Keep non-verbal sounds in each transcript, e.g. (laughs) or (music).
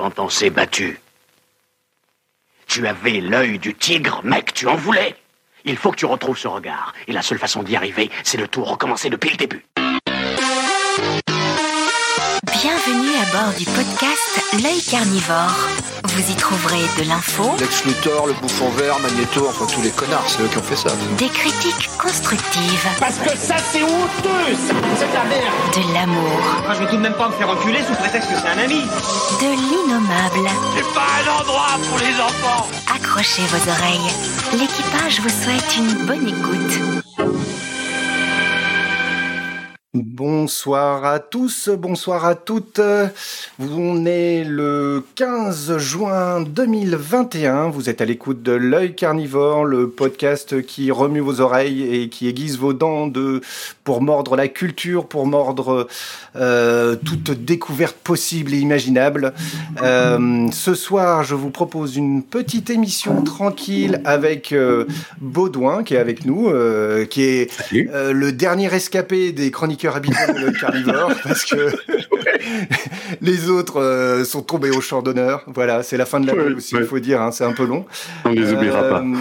quand on s'est battu. Tu avais l'œil du tigre, mec, tu en voulais. Il faut que tu retrouves ce regard. Et la seule façon d'y arriver, c'est de tout recommencer depuis le début. Bienvenue à bord du podcast L'œil carnivore. Vous y trouverez de l'info, Lex Luthor, le bouffon vert, Magneto, enfin tous les connards, c'est eux qui ont fait ça. des critiques constructives, Parce que ça, c'est honteux, ça C'est de la merde de l'amour, Moi, je vais tout de même pas me faire reculer sous prétexte que c'est un ami. de l'innommable. C'est pas un endroit pour les enfants Accrochez vos oreilles. L'équipage vous souhaite une bonne écoute. Bonsoir à tous, bonsoir à toutes. On est le 15 juin 2021. Vous êtes à l'écoute de L'œil carnivore, le podcast qui remue vos oreilles et qui aiguise vos dents de, pour mordre la culture, pour mordre euh, toute découverte possible et imaginable. Euh, ce soir, je vous propose une petite émission tranquille avec euh, Baudouin qui est avec nous, qui est le dernier rescapé des chroniqueurs habituels de carnivore (laughs) parce que (laughs) les autres euh, sont tombés au champ d'honneur. Voilà, c'est la fin de l'année Ouais, aussi, ouais. il faut dire, hein, c'est un peu long. On les oubliera pas. Euh,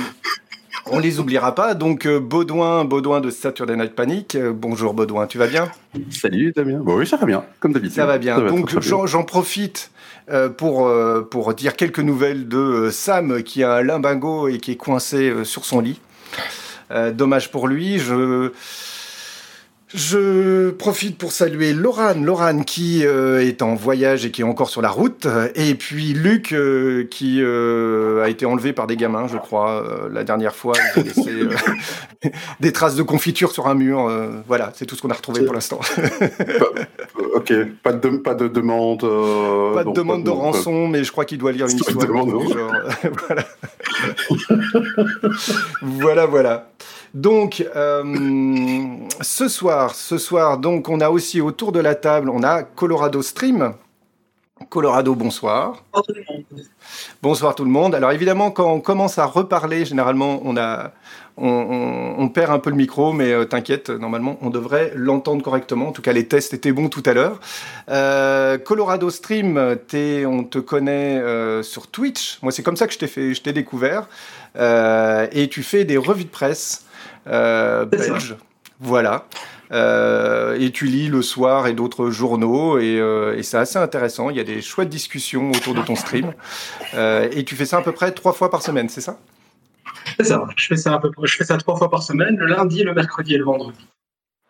On les oubliera pas. Donc euh, Baudouin, Baudouin de Saturday Night Panic. Bonjour Baudouin, tu vas bien? Salut Damien. Bon, oui, ça va bien, comme d'habitude. Ça va bien. Donc j'en profite pour, pour dire quelques nouvelles de Sam qui a un limbago et qui est coincé sur son lit. Dommage pour lui. Je, je profite pour saluer Laurane, Laurane qui euh, est en voyage et qui est encore sur la route, et puis Luc euh, qui euh, a été enlevé par des gamins, je crois, la dernière fois. Il a laissé (laughs) des traces de confiture sur un mur. voilà, c'est tout ce qu'on a retrouvé pour l'instant. Ok, pas de, pas de demande. Pas de donc, demande de rançon, mais je crois qu'il doit lire une histoire. demande de genre. (laughs) voilà. voilà, voilà. Donc, euh, ce soir, ce soir, donc, on a aussi autour de la table, on a Colorado Stream. Colorado, bonsoir. Bonsoir tout le monde. Alors évidemment, quand on commence à reparler, généralement, on a, on, on- on perd un peu le micro, mais euh, t'inquiète, normalement, on devrait l'entendre correctement. En tout cas, les tests étaient bons tout à l'heure. Euh, Colorado Stream, t'es- on te connaît euh, sur Twitch. Moi, c'est comme ça que je t'ai découvert. Et tu fais des revues de presse euh, belges. Voilà. Euh, et tu lis le soir et d'autres journaux et, euh, et c'est assez intéressant. Il y a des chouettes discussions autour de ton stream. Euh, et tu fais ça à peu près trois fois par semaine, c'est ça? C'est ça. Je fais ça, un peu, je fais ça trois fois par semaine, le lundi, le mercredi et le vendredi.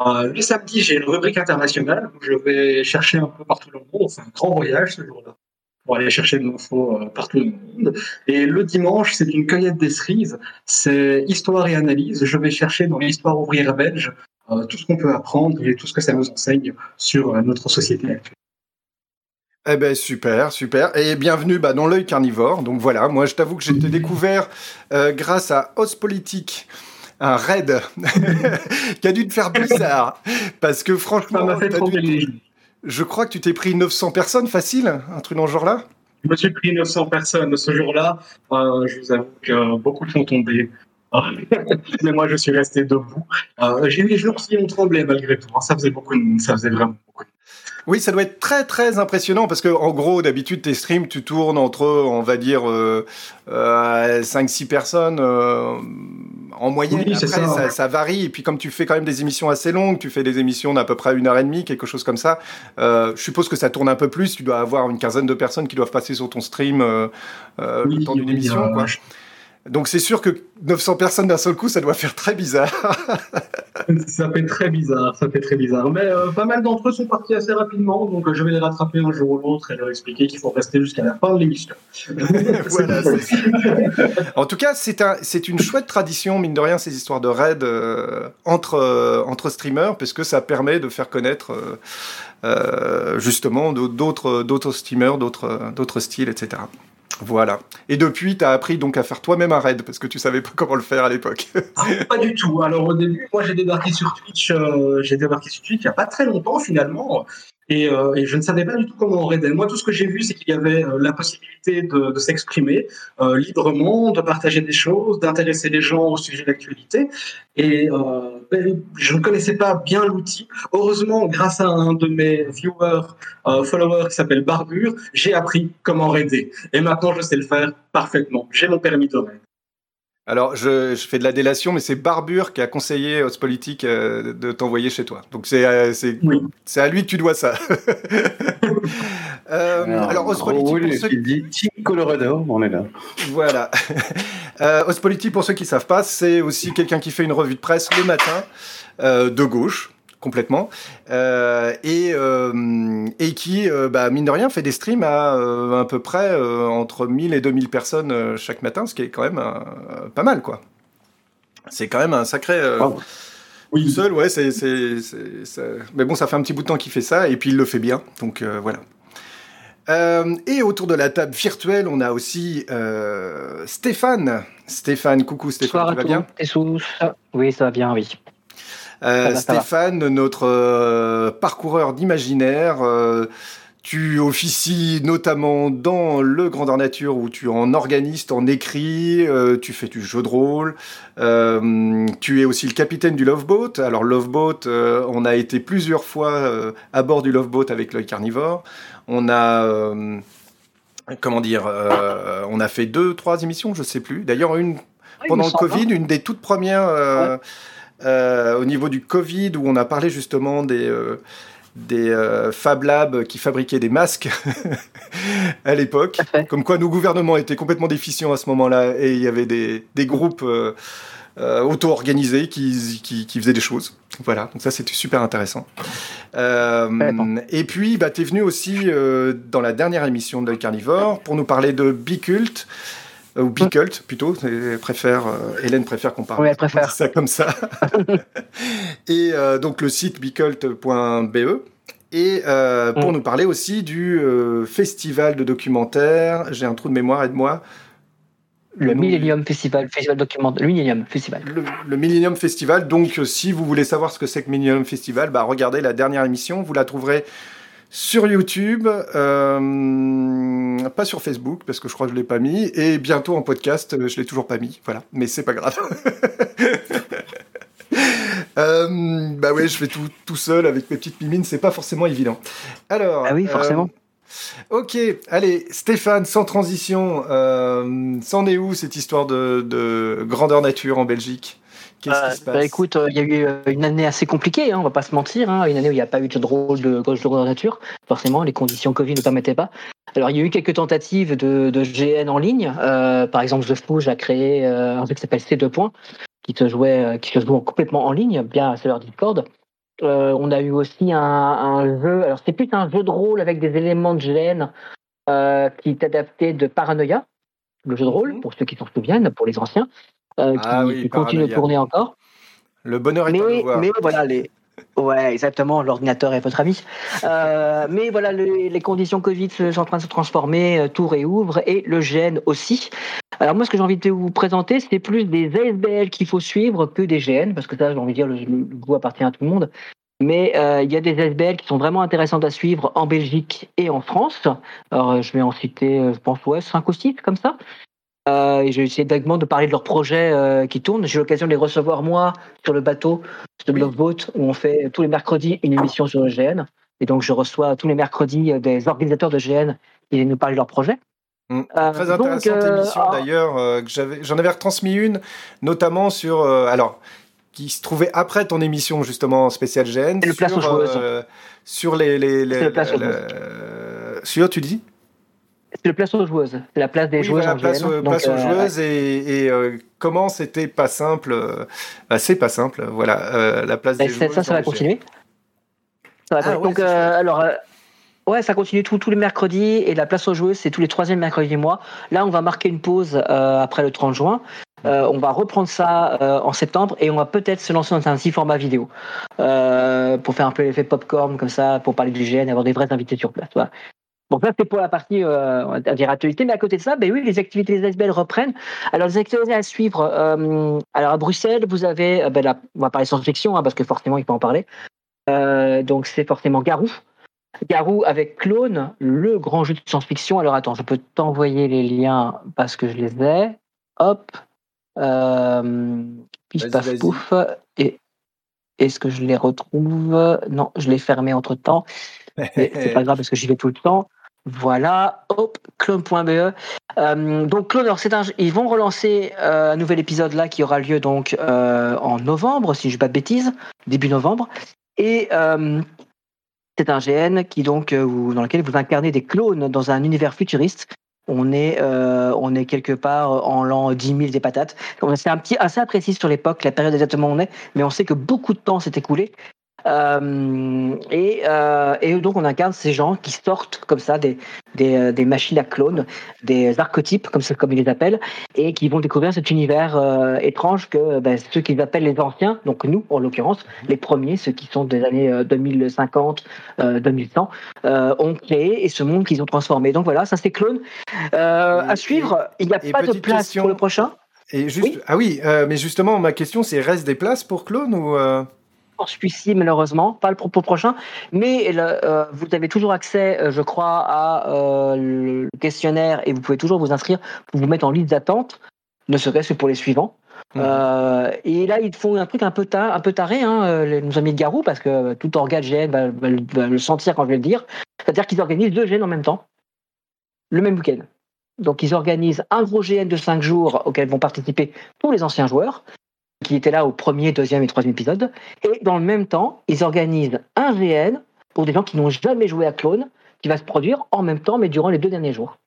Le samedi, j'ai une rubrique internationale où je vais chercher un peu partout dans le monde. On fait un grand voyage ce jour-là pour aller chercher de l'info euh, partout dans le monde. Et le dimanche, c'est une cueillette des cerises. C'est histoire et analyse. Je vais chercher dans l'histoire ouvrière belge euh, tout ce qu'on peut apprendre et tout ce que ça nous enseigne sur euh, notre société actuelle. Eh ben super, super. Et bienvenue bah, dans l'œil carnivore. Donc voilà, moi je t'avoue que j'ai été découvert euh, grâce à Politique, un raid (laughs) qui a dû te faire bizarre. Parce que Ça franchement, m'a fait trop dû-. Je crois que tu t'es pris 900 personnes facile, un truc dans ce genre-là. Je me suis pris 900 personnes ce jour-là. Euh, je vous avoue que beaucoup sont tombés. (laughs) Mais moi, je suis resté debout. Euh, J'ai des jours qui ont tremblé malgré tout. hein. Ça faisait beaucoup de monde. Ça faisait vraiment beaucoup. Oui, ça doit être très très impressionnant parce que en gros, d'habitude, tes streams, tu tournes entre, on va dire, euh, euh, 5-6 personnes euh, en moyenne. Oui, c'est Après, ça. ça, ça varie. Et puis, comme tu fais quand même des émissions assez longues, tu fais des émissions d'à peu près une heure et demie, quelque chose comme ça. euh, je suppose que ça tourne un peu plus. Tu dois avoir une quinzaine de personnes qui doivent passer sur ton stream euh, euh, le temps d'une oui, émission. euh, quoi. Donc, c'est sûr que 900 personnes d'un seul coup, ça doit faire très bizarre. (laughs) Ça fait très bizarre. Ça fait très bizarre. Mais euh, pas mal d'entre eux sont partis assez rapidement. Donc, euh, je vais les rattraper un jour ou l'autre et leur expliquer qu'il faut rester jusqu'à la fin de l'émission. (laughs) Voilà, en tout cas, c'est un, c'est une chouette tradition, mine de rien, ces histoires de raids euh, entre, entre streamers, parce que ça permet de faire connaître justement d'au- d'autres, streamers, d'autres styles, etc. Voilà. Et depuis, tu as appris donc à faire toi-même un raid, parce que tu savais pas comment le faire à l'époque. Ah, Pas du tout. Alors au début, moi j'ai débarqué sur Twitch, euh, j'ai débarqué sur Twitch il n'y a pas très longtemps finalement. Et, euh, et, je ne savais pas du tout comment on raidait. Moi, tout ce que j'ai vu, c'est qu'il y avait euh, la possibilité de, s'exprimer euh, librement, de partager des choses, d'intéresser les gens au sujet d'actualité. Et je ne connaissais pas bien l'outil. Heureusement, grâce à un de mes viewers, euh, followers qui s'appelle Barbure, j'ai appris comment raider. Et maintenant, je sais le faire parfaitement. J'ai mon permis de raid. Alors, je, je, fais de la délation, mais c'est Barbure qui a conseillé aux politiques euh, de t'envoyer chez toi. Donc, c'est euh, oui. à lui que tu dois ça. (laughs) euh, alors, ceux dit Team Colorado, on est là. Voilà. (laughs) euh, Ospoliti, pour ceux qui ne savent pas, c'est aussi quelqu'un qui fait une revue de presse le matin euh, de gauche complètement euh, et euh, et qui euh, bah, mine de rien fait des streams à euh, à peu près euh, entre 1000 et 2000 personnes euh, chaque matin ce qui est quand même pas mal quoi c'est quand même un sacré wow. oui tout seul ouais c'est c'est mais bon ça fait un petit bout de temps qu'il fait ça et puis il le fait bien donc voilà et autour de la table virtuelle, on a aussi Stéphane. Stéphane, coucou Stéphane, Bonsoir tu vas bien. Oui, ça va bien, oui. Euh, Stéphane, notre euh, parcoureur d'imaginaire, euh, tu officies notamment dans le Grandeur Nature où tu en organiste, en écrit, euh, tu fais du jeu de rôle. Tu es aussi le capitaine du Loveboat. Alors Loveboat, euh, on a été plusieurs fois à bord du Loveboat avec l'œil carnivore. On a comment dire, on a fait deux, trois émissions, je sais plus. D'ailleurs une pendant le Covid, une des toutes premières. Ouais au niveau du Covid, où on a parlé justement des, euh, des euh, Fab Labs qui fabriquaient des masques (laughs) à l'époque. Comme quoi nos gouvernements étaient complètement déficients à ce moment-là et il y avait des, des groupes euh, euh, auto-organisés qui, qui, qui, faisaient des choses. Voilà, donc ça c'était super intéressant. Euh, et puis, bah, tu es venu aussi euh, dans la dernière émission de Carnivore pour nous parler de Bicult ou Bicult plutôt, préfère, euh, Hélène préfère qu'on parle oui, elle préfère. (laughs) ça comme ça. (laughs) et euh, donc le site bicult.be. Et euh, pour mm. nous parler aussi du euh, festival de documentaire, j'ai un trou de mémoire, aide-moi. Le, le Millennium Festival, Festival documentaire, le Millennium Festival. Le, le, Millennium Festival. Donc, si vous voulez savoir ce que c'est que Millennium Festival, bah, regardez la dernière émission. Vous la trouverez sur YouTube, euh, pas sur Facebook parce que je crois que je l'ai pas mis, et bientôt en podcast, je l'ai toujours pas mis. Voilà, mais c'est pas grave. (laughs) euh, bah ouais, je fais tout tout seul avec mes petites mimines, c'est pas forcément évident. Alors. Ah oui, forcément. Euh, ok, allez, Stéphane, sans transition, euh, c'en est où cette histoire de, de grandeur nature en Belgique? Qu'est-ce euh, qui se passe bah, Écoute, il y a eu une année assez compliquée, hein, on va pas se mentir. Hein, une année où il n'y a pas eu de drôle de gauche de nature. Forcément, les conditions Covid ne permettaient pas. Alors, il y a eu quelques tentatives de, de GN en ligne. Euh, par exemple, The Fouge a créé euh, un jeu qui s'appelle C2 points, qui se jouait, qui se joue complètement en ligne, bien à leur Discord. Euh, on a eu aussi un, un jeu, alors c'est plus un jeu de rôle avec des éléments de GN euh, qui est adapté de Paranoia, le jeu de rôle, pour ceux qui s'en souviennent, pour les anciens, euh, qui, ah oui, qui continue de tourner encore. Le bonheur est mais, à mais voilà, les, Ouais, exactement. L'ordinateur est votre ami. Euh, mais voilà, le, les conditions Covid sont en train de se transformer, euh, tout réouvre et le GN aussi. Alors moi, ce que j'ai envie de vous présenter, c'est plus des ASBL qu'il faut suivre que des GN, parce que ça, j'ai envie de dire, le, le goût appartient à tout le monde. Mais euh, il y a des ASBL qui sont vraiment intéressantes à suivre en Belgique et en France. Alors, je vais en citer, je pense, ouais, 5 ou 6 comme ça. Euh, et j'ai essayé vaguement de parler de leurs projets euh, qui tournent. J'ai eu l'occasion de les recevoir moi sur le bateau de oui. Loveboat où on fait tous les mercredis une émission sur le GN. Et donc je reçois tous les mercredis euh, des organisateurs de GN qui viennent nous parler de leurs projets. Mmh. Très intéressante donc, émission euh, d'ailleurs. Euh, J'en avais retransmis une, notamment sur euh, alors qui se trouvait après ton émission justement spéciale GN. le place aux joueuses. sur les les, les le place aux le, sur tu dis? Le place aux joueuses. La place des oui, joueuses voilà, en place, GN. euh, aux joueuses et, et euh, comment c'était pas simple. Euh, c'est pas simple. Voilà, euh, la place des ça, joueuses. ça, ça va continuer. Ça va Ah, continuer. ouais, Donc, euh, alors, euh, ouais, ça continue tous les mercredis et la place aux joueuses, c'est tous les troisièmes mercredis du mois. Là, on va marquer une pause euh, après le 30 juin. Euh, on va reprendre ça euh, en septembre et on va peut-être se lancer dans un petit format vidéo euh, pour faire un peu l'effet popcorn comme ça, pour parler du GN avoir des vrais invités sur place. Voilà. Donc là, c'est pour la partie, euh, on va dire, actualité. Mais à côté de ça, ben oui, les activités des ASBL reprennent. Alors, les activités à suivre, euh, alors à Bruxelles, vous avez, euh, ben là, on va parler science-fiction, hein, parce que forcément, il faut en parler. Euh, donc, c'est forcément Garou. Garou avec Clone, le grand jeu de science-fiction. Alors attends, je peux t'envoyer les liens parce que je les ai. Hop. Pif, paf, pouf. Et est-ce que je les retrouve? Non, je l'ai fermé entre temps. Mais c'est pas (laughs) grave parce que j'y vais tout le temps. Voilà, hop, clone.be. Euh, donc Clone, alors c'est un, ils vont relancer euh, un nouvel épisode là qui aura lieu donc euh, en novembre, si je ne pas de bêtises, début novembre. Et c'est un GN qui donc dans lequel vous incarnez des clones dans un univers futuriste. On est, quelque part en l'an 10 000 des patates. C'est un petit assez imprécis sur l'époque, la période exactement où on est, mais on sait que beaucoup de temps s'est écoulé. Euh, et, euh, et donc on incarne ces gens qui sortent comme ça des, des, euh, des machines à clones, des archétypes comme, ça- comme ils les appellent, et qui vont découvrir cet univers euh, étrange que ben, ceux qu'ils appellent les anciens, donc nous en l'occurrence, les premiers, ceux qui sont des années euh, 2050, euh, 2100, euh, ont créé et ce monde qu'ils ont transformé. Donc voilà, ça c'est clone. À suivre, il n'y a pas de place question. pour le prochain? Et juste, Oui. ah oui, mais justement, ma question, c'est reste des places pour Clone ou pour celui-ci, malheureusement, pas le propos prochain, mais le- euh, vous avez toujours accès, euh, je crois, à euh, le questionnaire et vous pouvez toujours vous inscrire pour vous mettre en liste d'attente, ne serait-ce que pour les suivants. Euh, et là, ils font un truc un peu, ta- un peu taré, hein, euh, les- nos amis de Garou, parce que euh, tout organe GN va, va le sentir quand je vais le dire. C'est-à-dire qu'ils organisent deux GN en même temps, le même week-end. Donc, ils organisent un gros GN de 5 jours auquel vont participer tous les anciens joueurs qui étaient là au premier, deuxième et troisième épisode. Et dans le même temps, ils organisent un GN pour des gens qui n'ont jamais joué à Clone, qui va se produire en même temps, mais durant les deux derniers jours.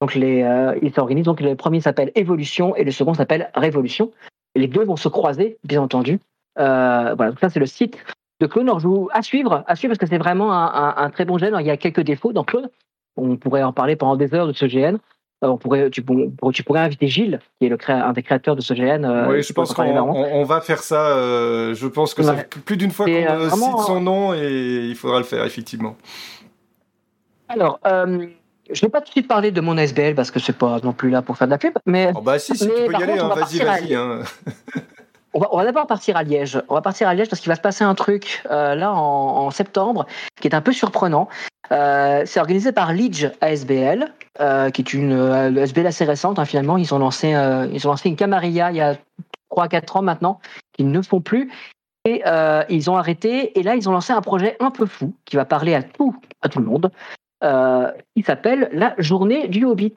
Donc les, euh, ils s'organisent. Donc le premier s'appelle Évolution et le second s'appelle Révolution. Les deux vont se croiser, bien entendu. Euh, voilà, donc ça c'est le site de Clone. Alors, je vous à suivre, à suivre parce que c'est vraiment un, très bon. Alors, il y a quelques défauts dans Clone. On pourrait en parler pendant des heures de ce GN. Euh, on pourrait, tu, pour- tu pourrais inviter Gilles, qui est le créa- un des créateurs de ce GN. euh, Oui, je pense en qu'on on- on va faire ça. euh, je pense que ça Ouais. fait plus d'une fois qu'on euh, euh, cite son nom et il faudra le faire, effectivement. Alors, euh, je ne vais pas tout de suite parler de mon SBL parce que c'est pas non plus là pour faire de la pub, mais Oh bah si, si Mais tu peux y aller, hein, va vas-y, vas-y. hein. on va, d'abord partir à Liège. On va partir à Liège parce qu'il va se passer un truc euh, là en, en septembre qui est un peu surprenant. Euh, c'est organisé par Lidge ASBL, euh, qui est une euh, SBL assez récente. hein, finalement, ils ont lancé, euh, ils ont lancé une camarilla il y a 3-4 ans maintenant, qu'ils ne font plus. Et ils ont arrêté. Et là, ils ont lancé un projet un peu fou qui va parler à tout, à tout le monde. Qui s'appelle la Journée du Hobbit.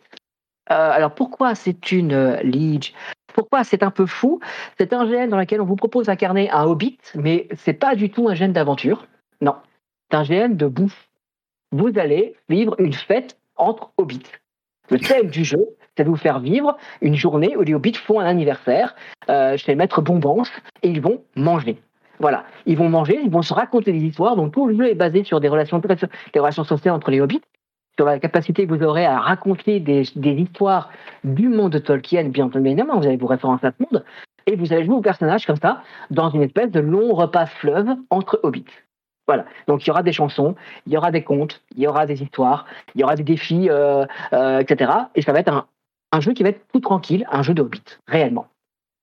Alors pourquoi c'est une Lidge Pourquoi c'est un peu fou? C'est un GN dans lequel on vous propose d'incarner un Hobbit, mais c'est pas du tout un GN d'aventure. Non, c'est un GN de bouffe. Vous allez vivre une fête entre Hobbits. Le thème du jeu, c'est de vous faire vivre une journée où les Hobbits font un anniversaire euh, chez maître Bombance et ils vont manger. Voilà, ils vont manger, ils vont se raconter des histoires. Donc tout le jeu est basé sur des relations, sociales entre les Hobbits, sur la capacité que vous aurez à raconter des, des histoires du monde de Tolkien, bien évidemment, vous allez vous référencer à ce monde, et vous allez jouer vos personnages comme ça, dans une espèce de long repas fleuve entre Hobbits. Voilà, donc il y aura des chansons, il y aura des contes, il y aura des histoires, il y aura des défis, euh, euh, etc. Et ça va être un, jeu qui va être tout tranquille, un jeu de Hobbit, réellement.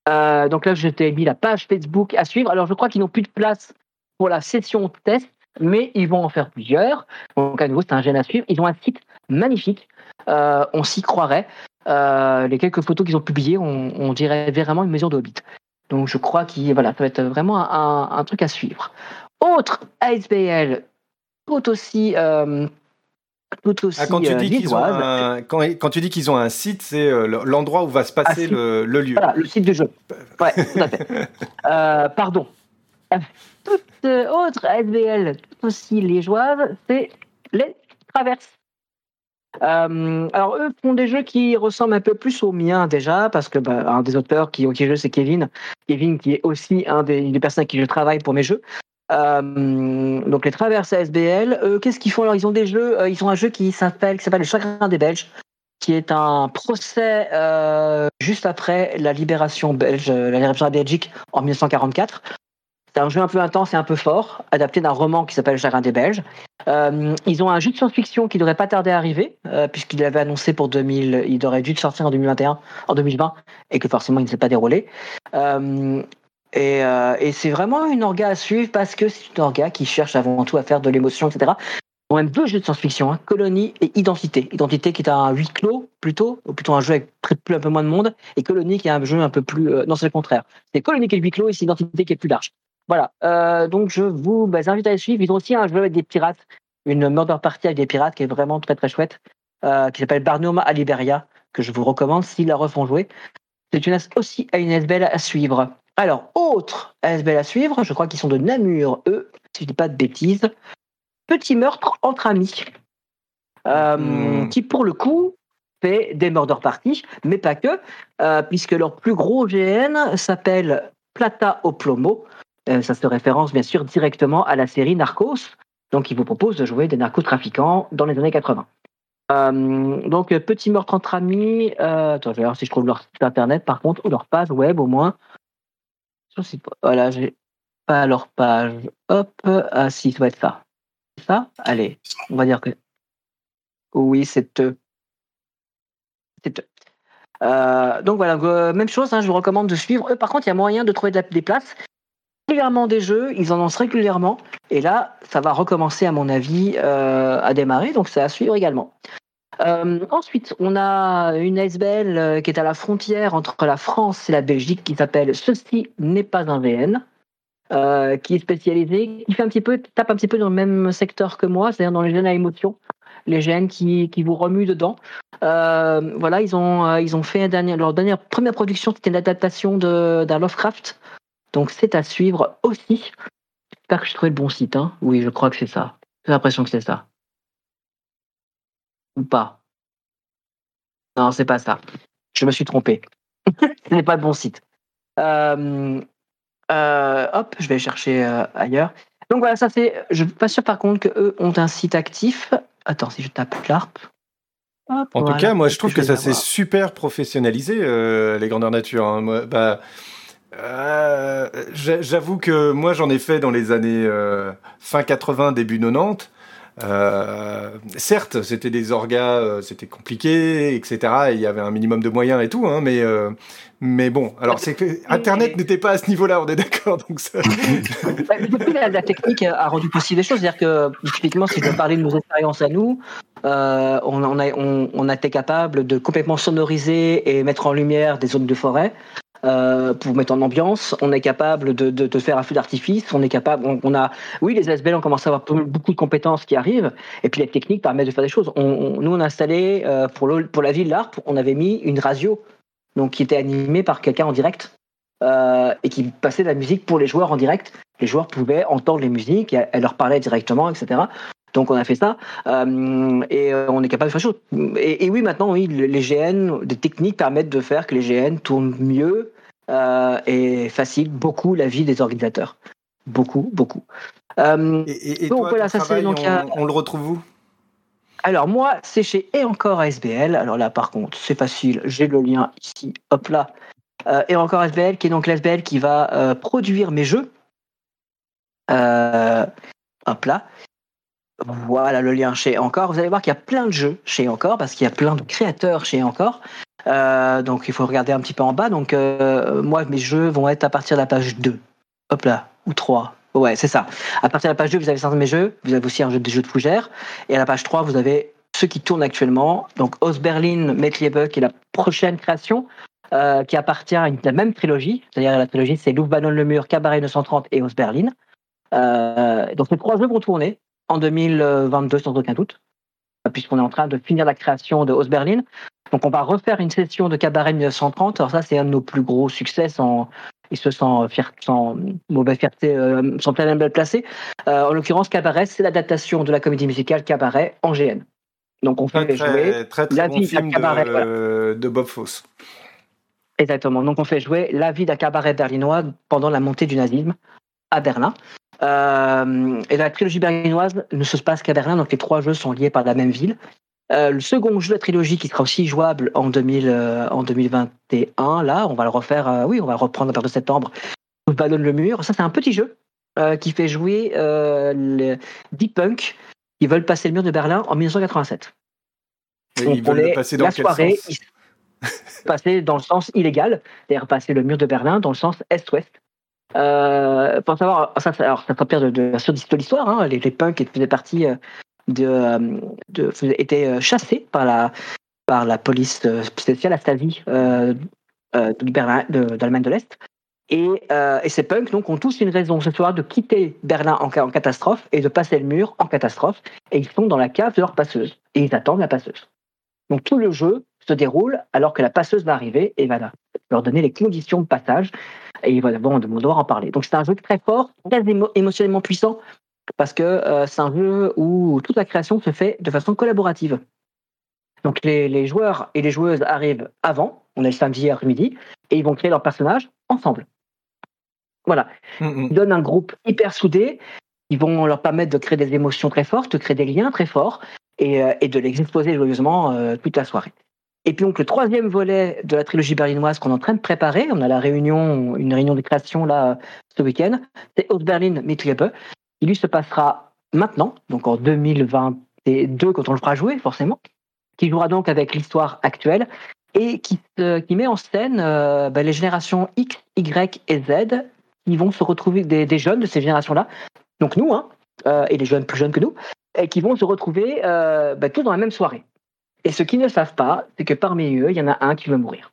Euh, donc là, je t'ai mis la page Facebook à suivre. Alors, je crois qu'ils n'ont plus de place pour la session test, mais ils vont en faire plusieurs. Donc, à nouveau, c'est un gène à suivre. Ils ont un site magnifique. On s'y croirait. Les quelques photos qu'ils ont publiées, on, dirait vraiment une maison de Hobbit. Donc, je crois voilà, ça va être vraiment un truc à suivre. Autre ASBL, tout aussi. Euh, tout aussi Ah, quand tu euh, dis qu'ils ont un, quand, quand tu dis qu'ils ont un site, c'est euh, l'endroit où va se passer Ah, le, le lieu. Voilà, le site du jeu. Ouais, tout à fait. (laughs) Euh, pardon. Toute autre SBL, tout aussi liégeoise, c'est les Traverses. Euh, alors eux font des jeux qui ressemblent un peu plus aux miens déjà parce que bah, un des auteurs qui qui joue c'est Kevin Kevin qui est aussi un des, une des personnes avec qui je travaille pour mes jeux euh, donc les traverses ASBL eux qu'est-ce qu'ils font ils ont des jeux euh, ils ont un jeu qui s'appelle qui s'appelle le chagrin des Belges qui est un procès euh, juste après la libération belge la libération de la Belgique en 1944 c'est un jeu un peu intense et un peu fort, adapté d'un roman qui s'appelle Le Chagrin des Belges. Euh, ils ont un jeu de science-fiction qui devrait pas tarder à arriver, euh, puisqu'il avait annoncé pour 2000, il aurait dû sortir en 2021, en 2020, et que forcément il ne s'est pas déroulé. Et, euh, et c'est vraiment une orga à suivre parce que c'est une orga qui cherche avant tout à faire de l'émotion, etc. ont même deux jeux de science-fiction, hein, Colonie et Identité. Identité qui est un huis clos plutôt, ou plutôt un jeu avec plus, un peu moins de monde, et Colonie qui est un jeu un peu plus... euh, non, c'est le contraire. C'est Colonie qui est le huis clos et c'est Identité qui est plus large. Voilà, euh, donc je vous bah, invite à les suivre. Ils ont aussi un jeu avec des pirates, une murder party avec des pirates qui est vraiment très très chouette, euh, qui s'appelle Barnum à Liberia, que je vous recommande s'ils la refont jouer. C'est une, aussi une SBL à suivre. Alors, autre SBL à suivre, je crois qu'ils sont de Namur, eux, si je dis pas de bêtises. Petit meurtre entre amis. Euh, Hmm. Qui, pour le coup, fait des murder parties, mais pas que, euh, puisque leur plus gros GN s'appelle Plata au Plomo. Euh, ça se référence bien sûr directement à la série Narcos. Donc, ils vous proposent de jouer des narcotrafiquants dans les années 80. Euh, donc, petit meurtre entre amis. Euh, attends, je vais voir si je trouve leur site internet, par contre, ou leur page web au moins. Sur site- Voilà, j'ai pas leur page. Hop, ah si, ça doit être ça. Ça Allez, on va dire que. Oui, c'est eux. C'est eux. Euh, donc voilà, euh, même chose, hein, je vous recommande de suivre. Eux, par contre, il y a moyen de trouver des places. Régulièrement des jeux, ils en lancent régulièrement. Et là, ça va recommencer, à mon avis, euh, à démarrer. Donc, c'est à suivre également. Euh, ensuite, on a une SBL euh, qui est à la frontière entre la France et la Belgique qui s'appelle Ceci n'est pas un VN. euh, qui est spécialisé, qui fait un petit peu, tape un petit peu dans le même secteur que moi, c'est-à-dire dans les gènes à émotion, les gènes qui, vous remuent dedans. Voilà, ils ont, fait leur dernière première production, c'était une adaptation d'un Lovecraft. Donc c'est à suivre aussi. J'espère que j'ai trouvé le bon site. Hein. Oui, je crois que c'est ça. J'ai l'impression que c'est ça. Ou pas. Non, c'est pas ça. Je me suis trompé. (laughs) Ce n'est pas le bon site. Euh, euh, hop, je vais chercher euh, ailleurs. Donc voilà, ça c'est. Je suis pas sûr par contre qu'eux ont un site actif. Attends, si je tape LARP. Hop, En voilà. tout cas, moi, je trouve que ça s'est super professionnalisé, les grandeurs nature. hein. Moi, bah, j'a- J'avoue que moi, j'en ai fait dans les années fin 80, début 90. Euh, certes, c'était des orgas, euh, c'était compliqué, etc. et Il y avait un minimum de moyens et tout, hein, mais euh, mais bon. Alors c'est que (laughs) Internet n'était pas à ce niveau-là, on est d'accord. Donc ça... (laughs) Bah, Depuis, la, la technique a rendu possible les choses. C'est-à-dire que, typiquement, si je veux parler de nos expériences à nous, euh, on, on a, on, on a été capable de complètement sonoriser et mettre en lumière des zones de forêt. Euh, pour mettre en ambiance, on est capable de, de, faire un feu d'artifice, on est capable, on, a, oui, les SBL on commence à avoir beaucoup de compétences qui arrivent, et puis les techniques permettent de faire des choses. Nous, on a installé euh, pour, la ville l'ARP, on avait mis une radio, donc qui était animée par quelqu'un en direct, euh, et qui passait de la musique pour les joueurs en direct. Les joueurs pouvaient entendre les musiques, elle leur parlait directement, etc. Donc on a fait ça euh, et euh, on est capable de faire des choses. Et, et oui, maintenant, oui, le- les GN, des techniques permettent de faire que les GN tournent mieux euh, et facilitent beaucoup la vie des organisateurs. Beaucoup, beaucoup. Euh, Et, Donc toi, voilà, ça, c'est- a- on, le retrouve où? Alors moi, c'est chez Et encore ASBL. Alors là, par contre, c'est facile. J'ai le lien ici. Hop là. Et encore ASBL, qui est donc l'ASBL qui va produire mes jeux. Hop là. Voilà le lien chez Encore. Vous allez voir qu'il y a plein de jeux chez Encore parce qu'il y a plein de créateurs chez Encore. Euh, donc il faut regarder un petit peu en bas. Donc euh, moi, mes jeux vont être à partir de la page 2. Hop là. Ou 3. Ouais, c'est ça. À partir de la page 2, vous avez certains de mes jeux. Vous avez aussi un jeu des jeux de fougères. Et à la page 3, vous avez ceux qui tournent actuellement. Donc Osberlin, Metliebe, qui est la prochaine création, euh, qui appartient à la même trilogie. C'est-à-dire la trilogie, c'est Louvre, Banon, le Mur, Cabaret 930 et Osberlin. Euh, donc ces trois jeux vont tourner en 2022 sans aucun doute, puisqu'on est en train de finir la création de Osberlin. Donc on va refaire une session de Cabaret 1930. Alors ça, c'est un de nos plus gros succès sans, il se sent fier, sans mauvaise fierté, euh, sans plein belle placée. Euh, en l'occurrence, Cabaret, c'est l'adaptation de la comédie musicale Cabaret en GN. Donc on Très fait jouer très, très, très la bon vie d'un cabaret, de, voilà. de Bob Fosse. Exactement. Donc on fait jouer la vie d'un cabaret berlinois pendant la montée du nazisme à Berlin. Euh, et la trilogie berlinoise ne se passe qu'à Berlin, donc les trois jeux sont liés par la même ville. Euh, le second jeu de la trilogie qui sera aussi jouable en, 2000, euh, en 2021, là, on va le refaire, oui, on va le reprendre à partir de septembre. On ballonne le mur. Ça, c'est un petit jeu qui fait jouer les Deep Punk qui veulent passer le mur de Berlin en 1987. Et Donc, ils veulent on le est- passer dans la quel soirée, sens? passer dans le sens illégal, c'est-à-dire passer le mur de Berlin dans le sens est-ouest. Euh, pour savoir, ça, ça- alors ça s'inspire de, de, de l'histoire. Les, les punks faisaient partie euh, de, euh, de, était euh, chassé par la, par la police euh, spéciale, la Stasi euh, euh, d'Allemagne de, l'Est. Et, euh, ces punks donc, ont tous une raison ce soir de quitter Berlin en, en catastrophe et de passer le mur en catastrophe. Et ils sont dans la cave de leur passeuse. Et ils attendent la passeuse. Donc tout le jeu se déroule alors que la passeuse va arriver et va leur donner les conditions de passage. Et ils vont devoir en parler. Donc c'est un jeu très fort, très émo- émotionnellement puissant, parce que euh, c'est un jeu où toute la création se fait de façon collaborative. Donc les, les joueurs et les joueuses arrivent avant, on est le samedi après-midi, et ils vont créer leur personnage ensemble. Voilà. Mm, Ils donnent un groupe hyper soudé, ils vont leur permettre de créer des émotions très fortes, de créer des liens très forts, et, euh, et de les exposer joyeusement euh, toute la soirée. Et puis donc le troisième volet de la trilogie berlinoise qu'on est en train de préparer, on a la réunion, une réunion de création là ce week-end, c'est Ostberlin Mitgliebe. Il lui se passera maintenant, donc en 2022 quand on le fera jouer forcément, qui jouera donc avec l'histoire actuelle et qui, se- qui met en scène euh, ben, les générations X, Y et Z qui vont se retrouver, des, jeunes de ces générations-là, donc nous, hein, euh, et les jeunes plus jeunes que nous, et qui vont se retrouver euh, ben, tous dans la même soirée. Et ce qu'ils ne savent pas, c'est que parmi eux, il y en a un qui veut mourir.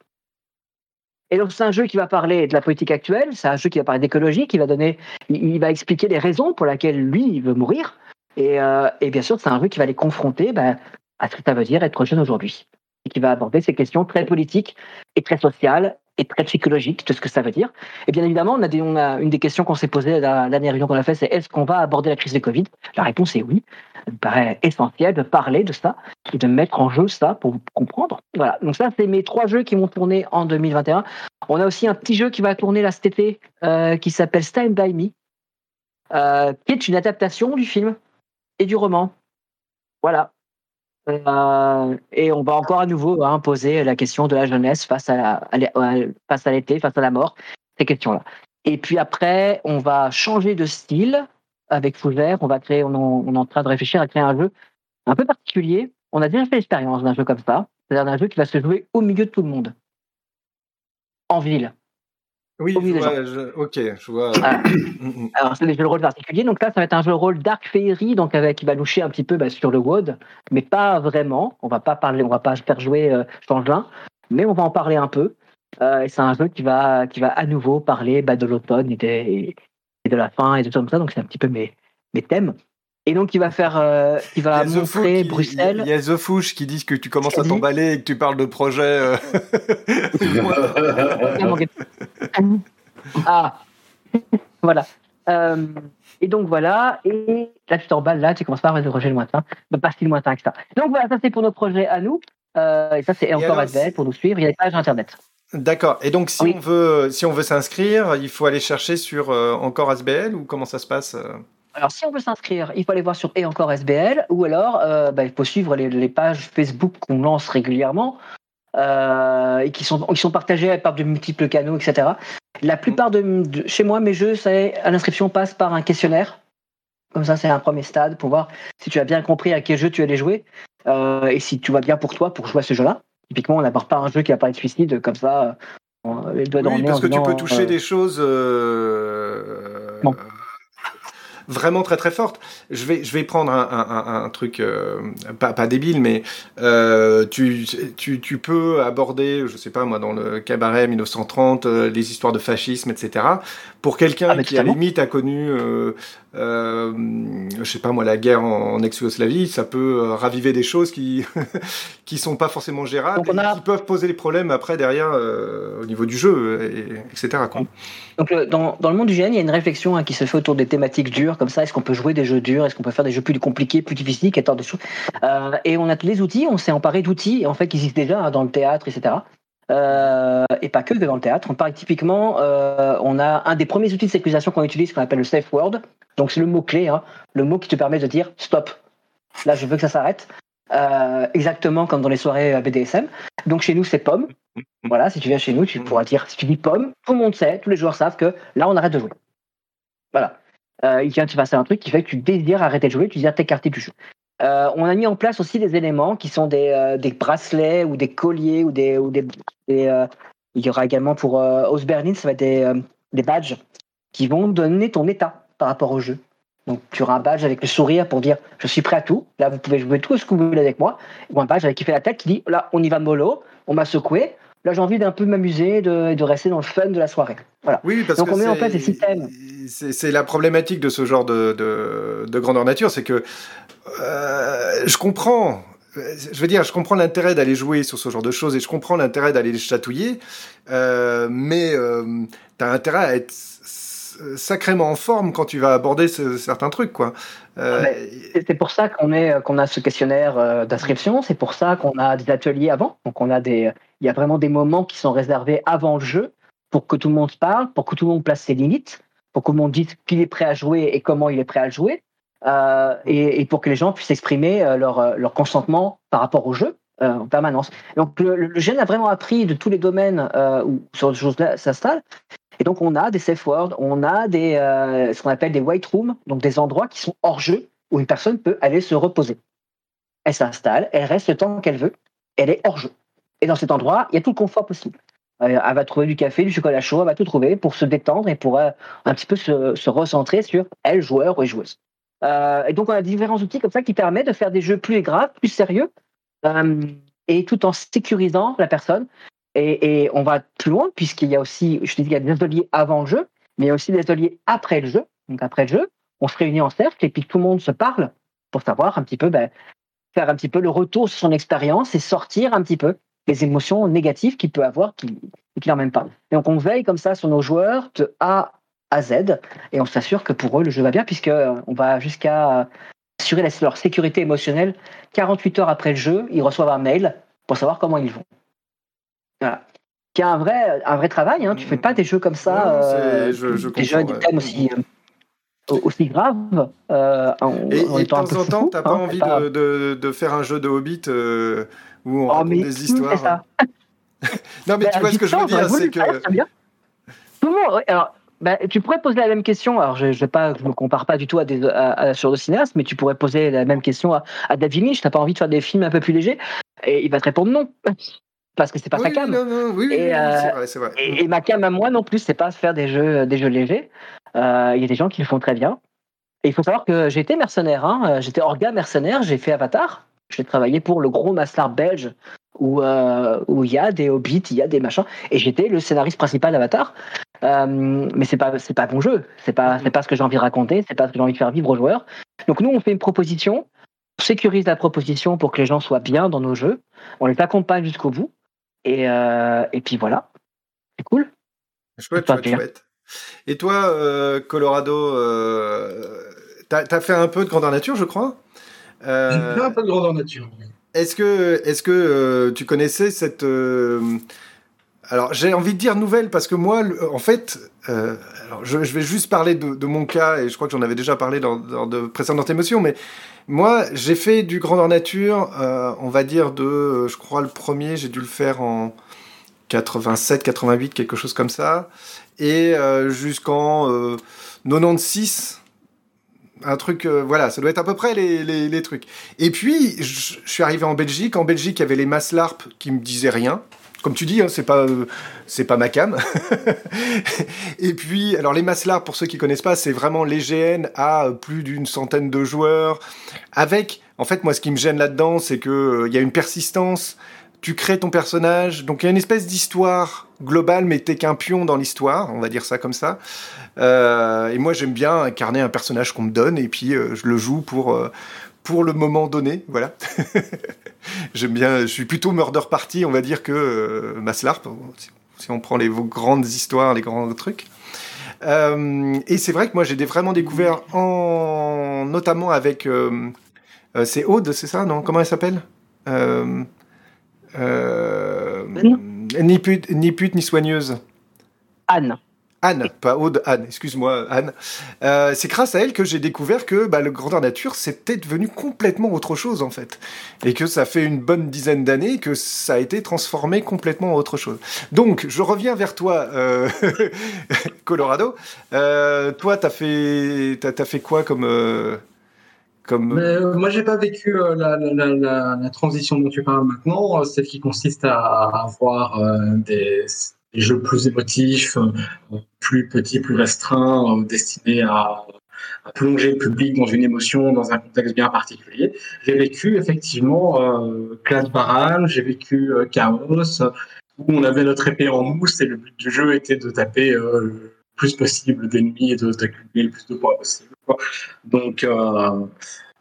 Et donc c'est un jeu qui va parler de la politique actuelle, c'est un jeu qui va parler d'écologie, qui va donner, il, va expliquer les raisons pour lesquelles lui il veut mourir. Et, euh, bien sûr, c'est un jeu qui va les confronter ben, à ce que ça veut dire être jeune aujourd'hui, et qui va aborder ces questions très politiques et très sociales et très psychologiques de ce que ça veut dire. Et bien évidemment, on a, des, on a une des questions qu'on s'est posées à la dernière réunion qu'on a fait, c'est est-ce qu'on va aborder la crise de Covid? La réponse est oui. Ça me paraît essentiel de parler de ça de mettre en jeu ça pour comprendre. Voilà. Donc ça, c'est mes trois jeux qui vont tourner en 2021. On a aussi un petit jeu qui va tourner là cet été euh, qui s'appelle Stand By Me, euh, qui est une adaptation du film et du roman. Voilà. Euh, et on va encore à nouveau hein, poser la question de la jeunesse face à, la, face à l'été, face à la mort, ces questions-là. Et puis après, on va changer de style avec Fougère. On va créer, on, on est en train de réfléchir à créer un jeu un peu particulier. On a déjà fait l'expérience d'un jeu comme ça, c'est-à-dire d'un jeu qui va se jouer au milieu de tout le monde, en ville. Oui, je milieu des vois, gens. je- ok, je vois. Voilà. (clears throat) Mm, mm. Alors, c'est des jeux de rôle particuliers. Donc là, ça va être un jeu de rôle Dark Fairy, donc avec, qui va loucher un petit peu bah, sur le WOD, mais pas vraiment. On va pas parler, on va pas faire jouer euh, Changelin, mais on va en parler un peu. Euh, et c'est un jeu qui va, qui va à nouveau parler bah, de l'automne et, de la fin et de tout comme ça. Donc c'est un petit peu mes, mes thèmes. Et donc il va faire, euh, il va Il montrer qui- Bruxelles. Il y a The Fouche qui disent que tu commences à dit t'emballer et que tu parles de projet. euh, (laughs) Ah, voilà. Euh, et donc voilà, et là tu t'emballes, là tu commences pas à interroger le lointain, mais pas si lointain que ça. Donc voilà, ça c'est pour nos projets à nous, Euh, et ça c'est encore ASBL pour nous suivre, il y a des pages internet. D'accord. Et donc, si Oui. on veut, si on veut s'inscrire, il faut aller chercher sur encore SBL ou comment ça se passe Alors si on veut s'inscrire, il faut aller voir sur Et encore SBL, ou alors euh, bah, il faut suivre les, les pages Facebook qu'on lance régulièrement. euh, et qui sont, qui sont partagées par de multiples canaux, etc. La plupart de, de- chez moi, mes jeux, l'inscription passe par un questionnaire. Comme ça, c'est un premier stade pour voir si tu as bien compris à quel jeu tu allais jouer euh, et si tu vas bien pour toi pour jouer à ce jeu-là. Typiquement, on n'aborde pas un jeu qui va parler de suicide comme ça. euh, les doigts dans Oui, le parce que tu peux toucher des choses Bon. Vraiment très très fortes. Je vais, je vais prendre un, un- un- un truc euh, pas, pas débile, mais euh, tu, tu, tu peux aborder, je sais pas moi, dans le cabaret 1930, euh, les histoires de fascisme, etc. Pour quelqu'un Ah, qui à la limite a connu, euh, euh, je sais pas moi, la guerre en, en ex-Yougoslavie, ça peut euh, raviver des choses qui (laughs) qui sont pas forcément gérables, Donc on et a- qui peuvent poser des problèmes après derrière au niveau du jeu, et, etc. Quoi. Donc le- dans, dans le monde du GN, il y a une réflexion hein, qui se fait autour des thématiques dures, comme ça. Est-ce qu'on peut jouer des jeux durs? Est-ce qu'on peut faire des jeux plus compliqués, plus difficiles, qu'il y a tant de choses Et on a tous les outils. On s'est emparé d'outils, en fait, qui existent déjà hein, dans le théâtre, etc. Euh, et pas que dans le théâtre. On parle typiquement, euh, on a un des premiers outils de sécurisation qu'on utilise, qu'on appelle le safe word. Donc c'est le mot clé, hein, le mot qui te permet de dire stop. Là, je veux que ça s'arrête. Euh, exactement comme dans les soirées BDSM. Donc chez nous, c'est pomme. Voilà, si tu viens chez nous, tu pourras dire, si tu dis pomme, tout le monde sait, tous les joueurs savent que là, on arrête de jouer. Voilà. Il vient de se passer un truc qui fait que tu désires arrêter de jouer, tu désires t'écarter du jeu. Euh, on a mis en place aussi des éléments qui sont des, euh, des bracelets ou des colliers ou des. Euh, il y aura également pour euh, Berlin, ça va être des, des badges qui vont donner ton état par rapport au jeu. Donc tu auras un badge avec le sourire pour dire je suis prêt à tout. Là, vous pouvez jouer tout ce que vous voulez avec moi. Ou un badge avec qui fait la tête qui dit là, on y va mollo, on m'a secoué. Là, j'ai envie d'un peu m'amuser, de, de rester dans le fun de la soirée. Voilà. Oui, parce Donc que on met en place des systèmes. C'est la problématique de ce genre de, de, de grandeur nature, c'est que euh, je comprends. Je veux dire, je comprends l'intérêt d'aller jouer sur ce genre de choses et je comprends l'intérêt d'aller les chatouiller, euh, mais euh, t'as intérêt à être sacrément en forme quand tu vas aborder ce- certains trucs, quoi. Euh, C'est pour ça qu'on est qu'on a ce questionnaire euh, d'inscription. C'est pour ça qu'on a des ateliers avant. Donc on a des, il y a vraiment des moments qui sont réservés avant le jeu pour que tout le monde parle, pour que tout le monde place ses limites, pour que tout le monde dise qu'il est prêt à jouer et comment il est prêt à le jouer, euh, et, et pour que les gens puissent exprimer euh, leur euh, leur consentement par rapport au jeu euh, en permanence. Donc le, le, GN a vraiment appris de tous les domaines euh, où sur ces choses-là s'installent. Et donc, on a des safe words, on a euh, ce qu'on appelle des white rooms, donc des endroits qui sont hors jeu où une personne peut aller se reposer. Elle s'installe, elle reste le temps qu'elle veut, elle est hors jeu. Et dans cet endroit, il y a tout le confort possible. Euh, elle va trouver du café, du chocolat chaud, elle va tout trouver pour se détendre et pour euh, un petit peu se, recentrer sur elle, joueur ou joueuse. Et donc, on a différents outils comme ça qui permettent de faire des jeux plus graves, plus sérieux, et tout en sécurisant la personne et, et on va plus loin, puisqu'il y a aussi, je te dis, il y a des ateliers avant le jeu, mais il y a aussi des ateliers après le jeu. Donc après le jeu, on se réunit en cercle et puis tout le monde se parle pour savoir un petit peu, ben, faire un petit peu le retour sur son expérience et sortir un petit peu les émotions négatives qu'il peut avoir qui qui n'en même pas. Et donc on veille comme ça sur nos joueurs de A à Z et on s'assure que pour eux le jeu va bien puisque euh, on va jusqu'à assurer leur sécurité émotionnelle 48 heures après le jeu, ils reçoivent un mail pour savoir comment ils vont. Voilà. Qui a un vrai, un vrai travail. Hein. Tu fais pas des jeux comme ça, euh, je- je des jeux des thèmes aussi, euh, aussi graves. euh, en, Et, en et de temps en temps, t'as pas hein, envie pas- de, de, de faire un jeu de Hobbit euh, où on Oh, raconte mais des histoires. ça (laughs) Non, mais Ben, tu vois ce que je veux dire, j'aurais c'est faire, que. Tout le monde, alors, ben, tu pourrais poser la même question. Alors, je, je vais pas, je me compare pas du tout à des à, à- sur le cinéaste, mais tu pourrais poser la même question à, à David Lynch. T'as pas envie de faire des films un peu plus légers? Et il va te répondre non, parce que c'est pas sa Oui, cam. non, non, oui, oui, Et, oui, euh, c'est vrai, c'est vrai. Et, et ma cam à moi non plus, c'est pas faire des jeux, des jeux légers. Euh, Il y a des gens qui le font très bien. Et il faut savoir que été mercenaire. Hein. Euh, J'étais orga mercenaire. J'ai fait Avatar. J'ai travaillé pour le gros master belge où euh, où il y a des hobbits, il y a des machins. Et j'étais le scénariste principal d'Avatar. Mais c'est pas c'est pas mon jeu. C'est pas c'est pas ce que j'ai envie de raconter. C'est pas ce que j'ai envie de faire vivre aux joueurs. Donc nous on fait une proposition. On sécurise la proposition pour que les gens soient bien dans nos jeux. On les accompagne jusqu'au bout. Et, euh, et puis voilà. C'est cool. Chouette, chouette, chouette. Et toi, euh, Colorado, euh, t'as as fait un peu de grandeur nature, je crois. Euh, J'ai fait un peu de grandeur nature. Est-ce que, est-ce que euh, tu connaissais cette euh, alors j'ai envie de dire nouvelle parce que moi, en fait, euh, alors je, vais juste parler de, mon cas et je crois que j'en avais déjà parlé dans, dans de précédentes émotions, mais moi j'ai fait du grandeur nature, euh, on va dire de, euh, je crois le premier, j'ai dû le faire en 87, 88, quelque chose comme ça, et jusqu'en euh, 96 un truc, voilà, ça doit être à peu près les, trucs. Et puis, je suis arrivé en Belgique. En Belgique, il y avait les masses LARP qui me disaient rien. Comme tu dis, hein, c'est pas, euh, c'est pas ma cam. (laughs) et puis, alors les masses LARP, pour ceux qui connaissent pas, c'est vraiment les GN à euh, plus d'une centaine de joueurs. Avec, en fait, moi, ce qui me gêne là-dedans, c'est que euh, il y a une persistance. Tu crées ton personnage, donc il y a une espèce d'histoire globale, mais t'es qu'un pion dans l'histoire, on va dire ça comme ça. Euh, et moi, j'aime bien incarner un personnage qu'on me donne, et puis je le joue pour, pour le moment donné, voilà. (laughs) j'aime bien, je suis plutôt murder party, on va dire, que euh, Maslarp, si, on prend les vos grandes histoires, les grands trucs. Euh, et c'est vrai que moi, j'ai vraiment découvert, en, notamment avec... euh, euh, c'est Aude, c'est ça, non Comment elle s'appelle? Ni, pute, ni pute, ni soigneuse. Anne. Anne, pas Aude, Anne, excuse-moi, Anne. Euh, c'est grâce à elle que j'ai découvert que bah, le grandeur nature, c'était devenu complètement autre chose, en fait. Et que ça fait une bonne dizaine d'années que ça a été transformé complètement en autre chose. Donc, je reviens vers toi, euh, (laughs) Colorado. Euh, toi, t'as fait, t'as, t'as fait quoi comme... comme... Moi, j'ai pas vécu la, transition dont tu parles maintenant, celle qui consiste à, avoir des, des jeux plus émotifs, euh, plus petits, plus restreints, euh, destinés à, plonger le public dans une émotion, dans un contexte bien particulier. J'ai vécu effectivement euh, Classe Baran, j'ai vécu euh, Chaos, où on avait notre épée en mousse et le but du jeu était de taper le plus possible d'ennemis et de d'accumuler le plus de points possible. Donc,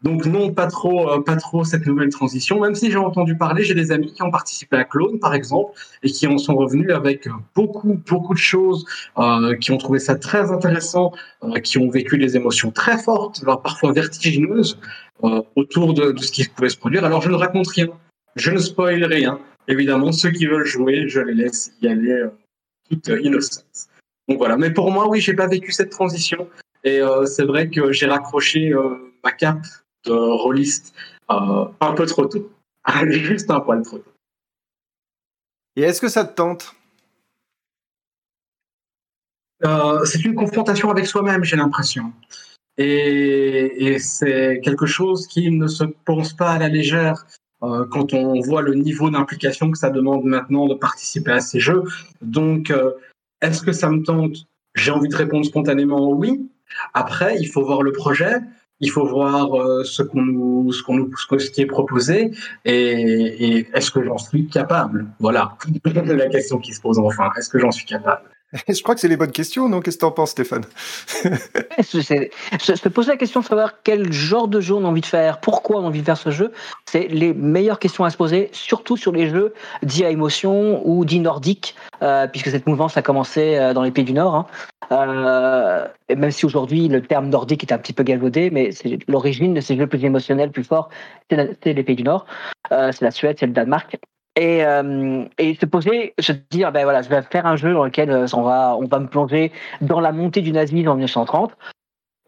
donc non, pas trop, euh, pas trop cette nouvelle transition. Même si j'ai entendu parler, j'ai des amis qui ont participé à Clone, par exemple, et qui en sont revenus avec beaucoup, beaucoup de choses, euh, qui ont trouvé ça très intéressant, euh, qui ont vécu des émotions très fortes, voire parfois vertigineuses, euh, autour de, ce qui pouvait se produire. Alors je ne raconte rien, je ne spoil rien. Évidemment, ceux qui veulent jouer, je les laisse y aller euh, toute euh, innocence. Donc voilà. Mais pour moi, oui, j'ai pas vécu cette transition. Et euh, c'est vrai que j'ai raccroché euh, ma cape de rôliste euh, un peu trop tôt. (laughs) Juste un poil trop tôt. Et est-ce que ça te tente? Euh, c'est une confrontation avec soi-même, j'ai l'impression. Et, et c'est quelque chose qui ne se pense pas à la légère euh, quand on voit le niveau d'implication que ça demande maintenant de participer à ces jeux. Donc, euh, est-ce que ça me tente? J'ai envie de répondre spontanément oui. Après, il faut voir le projet, il faut voir euh, ce, qu'on nous, ce, qu'on nous, ce, qui est proposé et, et est-ce que j'en suis capable? Voilà (laughs) la question qui se pose enfin. Est-ce que j'en suis capable? (laughs) Je crois que c'est les bonnes questions, non? Qu'est-ce que t'en penses, Stéphane? Se se poser la question de savoir quel genre de jeu on a envie de faire, pourquoi on a envie de faire ce jeu, c'est les meilleures questions à se poser, surtout sur les jeux dits à émotion ou dits nordiques, euh, puisque cette mouvance a commencé euh, dans les pays du Nord. hein. Euh, même si aujourd'hui le terme nordique est un petit peu galvaudé, mais c'est l'origine de ces jeux plus émotionnels, plus forts, c'est les pays du Nord, c'est la Suède, c'est le Danemark. Et, euh, et se poser, se dire, ben voilà, je vais faire un jeu dans lequel euh, on va, on va me plonger dans la montée du nazisme en 1930.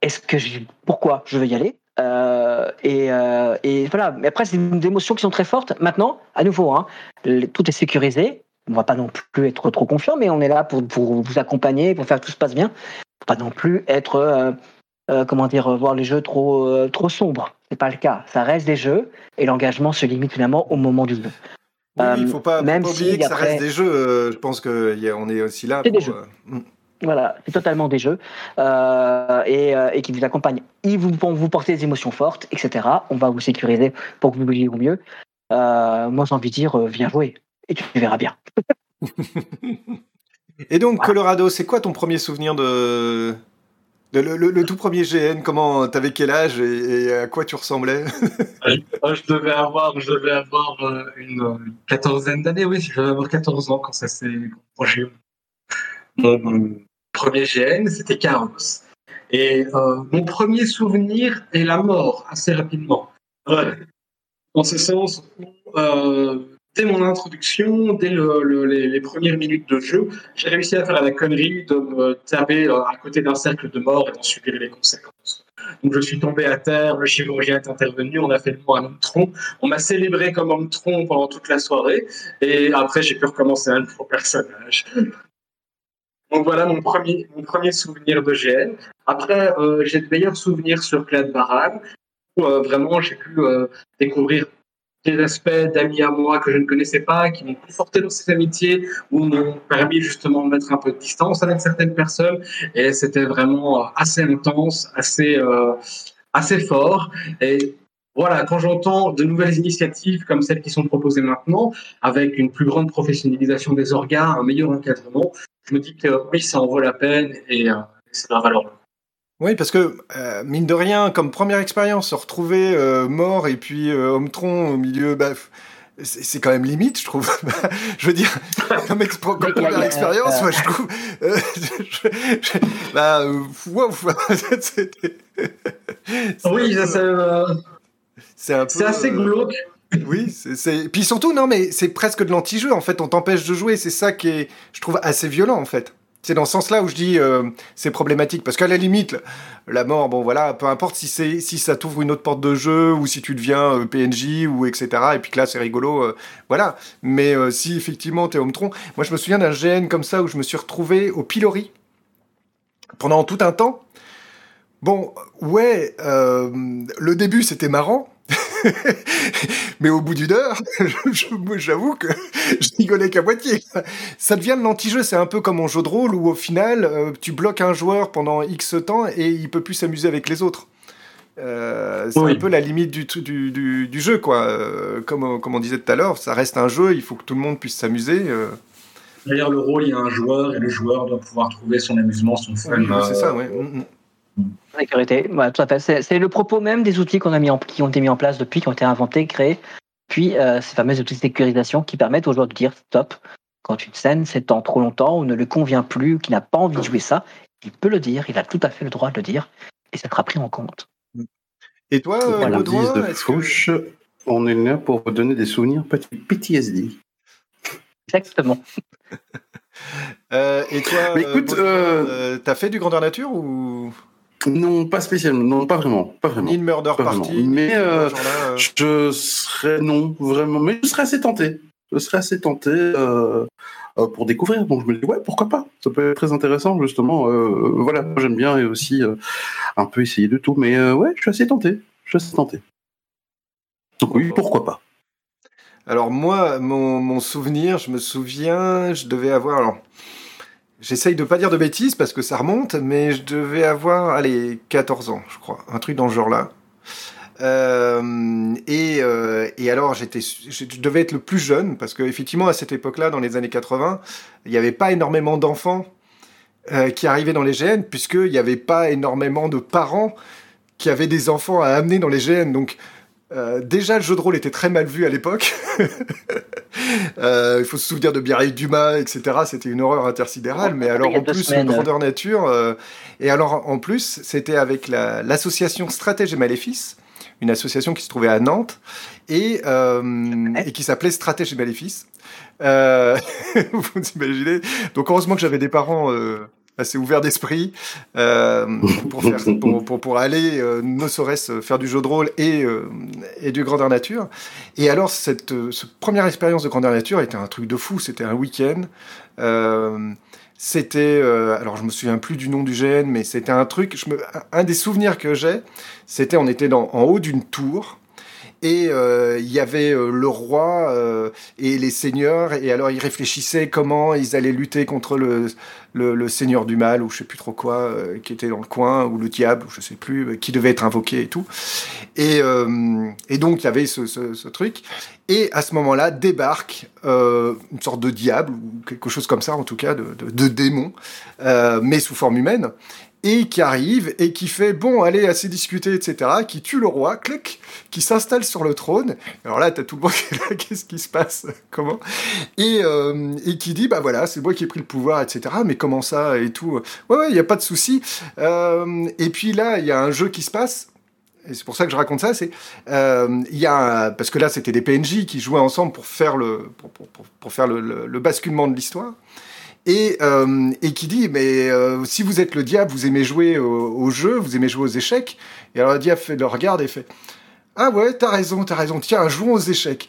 Est-ce que je, pourquoi je vais y aller? Euh, et, voilà. Mais après, c'est des émotions qui sont très fortes. Maintenant, à nouveau, hein, tout est sécurisé. On va pas non plus être trop confiant, mais on est là pour, vous accompagner, pour faire que tout se passe bien. Faut pas non plus être, comment dire, voir les jeux trop, euh, trop sombres. C'est pas le cas. Ça reste des jeux et l'engagement se limite finalement au moment du jeu. Oui, Euh, il faut pas, faut même pas oublier si que ça après- reste des jeux. euh, je pense qu'on est aussi là C'est pour... des jeux. euh, mm. Voilà, c'est totalement des jeux euh, et, euh, et qui vous accompagnent. Ils vous vont vous porter des émotions fortes, etc. On va vous sécuriser pour que vous jouiez au mieux. Euh, moi, j'ai envie de dire, euh, viens jouer et tu verras bien. (laughs) (laughs) Et donc, Colorado, c'est quoi ton premier souvenir de... le, tout premier GN Comment T'avais quel âge et, à quoi tu ressemblais (laughs) Euh, je devais avoir, je devais avoir euh, une, euh, quatorzaine d'années, oui, je devais avoir 14 ans quand ça s'est quand j'ai eu mon, premier GN, c'était Chaos. Et euh, mon premier souvenir est la mort assez rapidement. Dans ce sens où, euh, dès mon introduction, dès le- le- les, premières minutes de jeu, j'ai réussi à faire la connerie de me taper euh, à côté d'un cercle de mort et d'en subir les conséquences. Donc je suis tombé à terre, le chirurgien est intervenu, on a fait de moi un homme tronc, on m'a célébré comme homme tronc pendant toute la soirée, et après j'ai pu recommencer un nouveau personnage. Donc voilà mon premier, mon premier souvenir de GN. Après, euh, j'ai de meilleurs souvenirs sur Clad Baran, où euh, vraiment j'ai pu découvrir des aspects d'amis à moi que je ne connaissais pas, qui m'ont conforté dans ces amitiés, ou m'ont permis justement de mettre un peu de distance avec certaines personnes. Et c'était vraiment euh, assez intense, assez, euh, assez fort. Et voilà, quand j'entends de nouvelles initiatives comme celles qui sont proposées maintenant, avec une plus grande professionnalisation des organes, un meilleur encadrement, je me dis que oui, ça en vaut la peine et euh, c'est la valeur. Oui, parce que, euh, mine de rien, comme première expérience, se retrouver euh, mort et puis euh, homme tronc au milieu, bah, c'est quand même limite, je trouve. (laughs) je veux dire, (laughs) comme, première a- expérience, euh, moi, je trouve. (laughs) euh, je- je- bah, euh, wow, c'était- Oui, c'est euh, un peu. c'est assez euh, glauque. Oui, c'est, c'est... Puis surtout, non, mais c'est presque de l'anti-jeu, en fait. On t'empêche de jouer. C'est ça qui est, je trouve, assez violent, en fait. C'est dans ce sens-là où je dis euh, c'est problématique. Parce qu'à la limite, la mort, bon voilà, peu importe si, c'est, si ça t'ouvre une autre porte de jeu ou si tu deviens euh, PNJ ou etc. Et puis là, c'est rigolo, euh, voilà. Mais euh, si effectivement t'es homme tronc, moi je me souviens d'un GN comme ça où je me suis retrouvé au pilori pendant tout un temps. Bon, ouais, euh, le début c'était marrant. (laughs) mais au bout d'une heure, (laughs) j'avoue que (laughs) je rigolais qu'à moitié. Ça devient de l'anti-jeu, c'est un peu comme en jeu de rôle où au final, euh, tu bloques un joueur pendant X temps et il peut plus s'amuser avec les autres. Euh, c'est Oui. un peu la limite du, tru- du, du, du jeu, quoi. Euh, comme, comme on disait tout à l'heure, ça reste un jeu, il faut que tout le monde puisse s'amuser. euh. Derrière le rôle, il y a un joueur et le joueur doit pouvoir trouver son amusement, son fun. Oui, c'est ça, ouais. Mm, mm. Sécurité, voilà, tout à fait. C'est, c'est le propos même des outils qu'on a mis en, qui ont été mis en place depuis, qui ont été inventés, créés. Puis euh, ces fameux outils de sécurisation qui permettent aux joueurs de dire stop. Quand une scène s'étend trop longtemps ou ne lui convient plus, ou qu'il n'a pas envie de jouer ça, il peut le dire, il a tout à fait le droit de le dire, et ça sera pris en compte. Et toi, Voilà, Baudouin, de que- Fauche, on est là pour vous donner des souvenirs petit- PTSD. Exactement. (laughs) Euh, et toi, Mais écoute, euh, euh, t'as fait du grandeur nature ou Non, pas spécialement, non, pas vraiment, pas vraiment. ni murder Pas party vraiment. Mais, euh, euh Je serais, non, vraiment, mais je serais assez tenté. Je serais assez tenté euh, pour découvrir. Donc je me dis, ouais, pourquoi pas Ça peut être très intéressant, justement. Euh, voilà, moi, j'aime bien et aussi un peu essayer de tout. Mais ouais, je suis assez tenté. Je suis assez tenté. Donc oui, pourquoi pas Alors moi, mon, mon souvenir, je me souviens, je devais avoir... Alors, j'essaye de pas dire de bêtises parce que ça remonte, mais je devais avoir, allez, 14 ans, je crois. Un truc dans ce genre-là. Euh, et, euh, et alors, j'étais, je devais être le plus jeune parce qu'effectivement, à cette époque-là, dans les années 80, il n'y avait pas énormément d'enfants euh, qui arrivaient dans les GN puisqu'il n'y avait pas énormément de parents qui avaient des enfants à amener dans les GN. Donc, euh, déjà, le jeu de rôle était très mal vu à l'époque. (laughs) Euh, il faut se souvenir de Mireille Dumas, etc. C'était une horreur intersidérale. Mais alors, en plus, semaines. le grandeur nature. euh, et alors, en plus, c'était avec la- l'association Stratège et Maléfice, une association qui se trouvait à Nantes et, euh, et qui s'appelait Stratège et Maléfice. Euh, (laughs) vous imaginez Donc, heureusement que j'avais des parents. Assez ouverts d'esprit euh, pour, pour, (laughs) pour, pour aller, euh, ne serait-ce faire du jeu de rôle et, euh, et du grandeur nature. Et alors, cette, euh, cette première expérience de grandeur nature était un truc de fou. C'était un week-end. Euh, c'était, euh, alors je me souviens plus du nom du GN, mais c'était un truc. Je me, un des souvenirs que j'ai, c'était on était dans, en haut d'une tour. Et euh, il y avait euh, le roi euh, et les seigneurs, et alors ils réfléchissaient comment ils allaient lutter contre le, le, le seigneur du mal, ou je sais plus trop quoi, euh, qui était dans le coin, ou le diable, ou je sais plus, euh, qui devait être invoqué et tout. Et, et donc il y avait ce, ce, ce truc. Et à ce moment-là débarque une sorte de diable, ou quelque chose comme ça en tout cas, de, de, de démon, mais sous forme humaine et qui arrive et qui fait bon allez assez discuter etc qui tue le roi clic qui s'installe sur le trône. Alors là t'as tout le monde (laughs) qui est là qu'est-ce qui se passe? Comment? Et, euh, et qui dit bah voilà c'est moi qui ai pris le pouvoir etc mais comment ça et tout? Ouais ouais il y a pas de souci. Euh, et puis là il y a un jeu qui se passe. Et c'est pour ça que je raconte ça, c'est euh, y a parce que là c'était des PNJ qui jouaient ensemble pour faire le pour, pour- pour- faire le- le basculement de l'histoire et, euh, et qui dit mais euh, si vous êtes le diable, vous aimez jouer au, au jeu, vous aimez jouer aux échecs. Et alors le diable fait, le regarde et fait ah ouais t'as raison t'as raison tiens jouons aux échecs.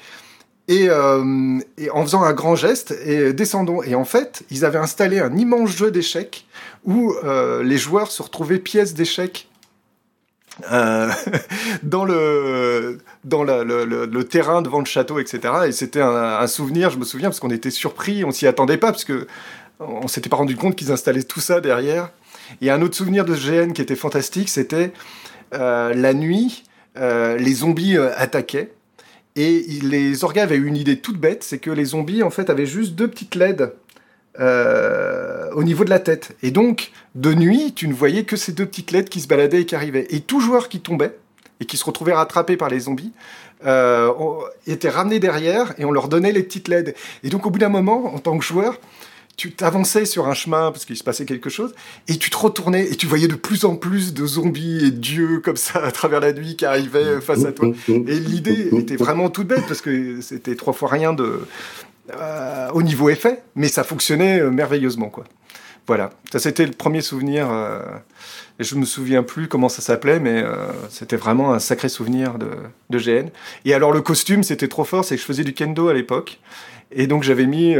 Et, euh, et en faisant un grand geste et descendons. Et en fait ils avaient installé un immense jeu d'échecs où les joueurs se retrouvaient pièces d'échecs (laughs) dans le dans la- le terrain devant le château, etc. Et c'était un, un souvenir, je me souviens, parce qu'on était surpris, on s'y attendait pas, parce que on s'était pas rendu compte qu'ils installaient tout ça derrière. Et un autre souvenir de ce GN qui était fantastique, c'était euh, la nuit, euh, les zombies euh, attaquaient. Et les orgas avaient eu une idée toute bête, c'est que les zombies en fait avaient juste deux petites LED au niveau de la tête. Et donc, de nuit, tu ne voyais que ces deux petites LED qui se baladaient et qui arrivaient. Et tout joueur qui tombait et qui se retrouvait rattrapé par les zombies euh, on- était ramené derrière et on leur donnait les petites LED. Et donc, au bout d'un moment, en tant que joueur, tu t'avançais sur un chemin parce qu'il se passait quelque chose et tu te retournais et tu voyais de plus en plus de zombies et dieux comme ça à travers la nuit qui arrivaient face à toi. Et l'idée était vraiment toute bête parce que c'était trois fois rien de euh, au niveau effet, mais ça fonctionnait euh, merveilleusement quoi. Voilà, ça c'était le premier souvenir. euh, et je me souviens plus comment ça s'appelait, mais euh, c'était vraiment un sacré souvenir de, de GN. Et alors le costume, c'était trop fort, c'est que je faisais du kendo à l'époque. Et donc j'avais mis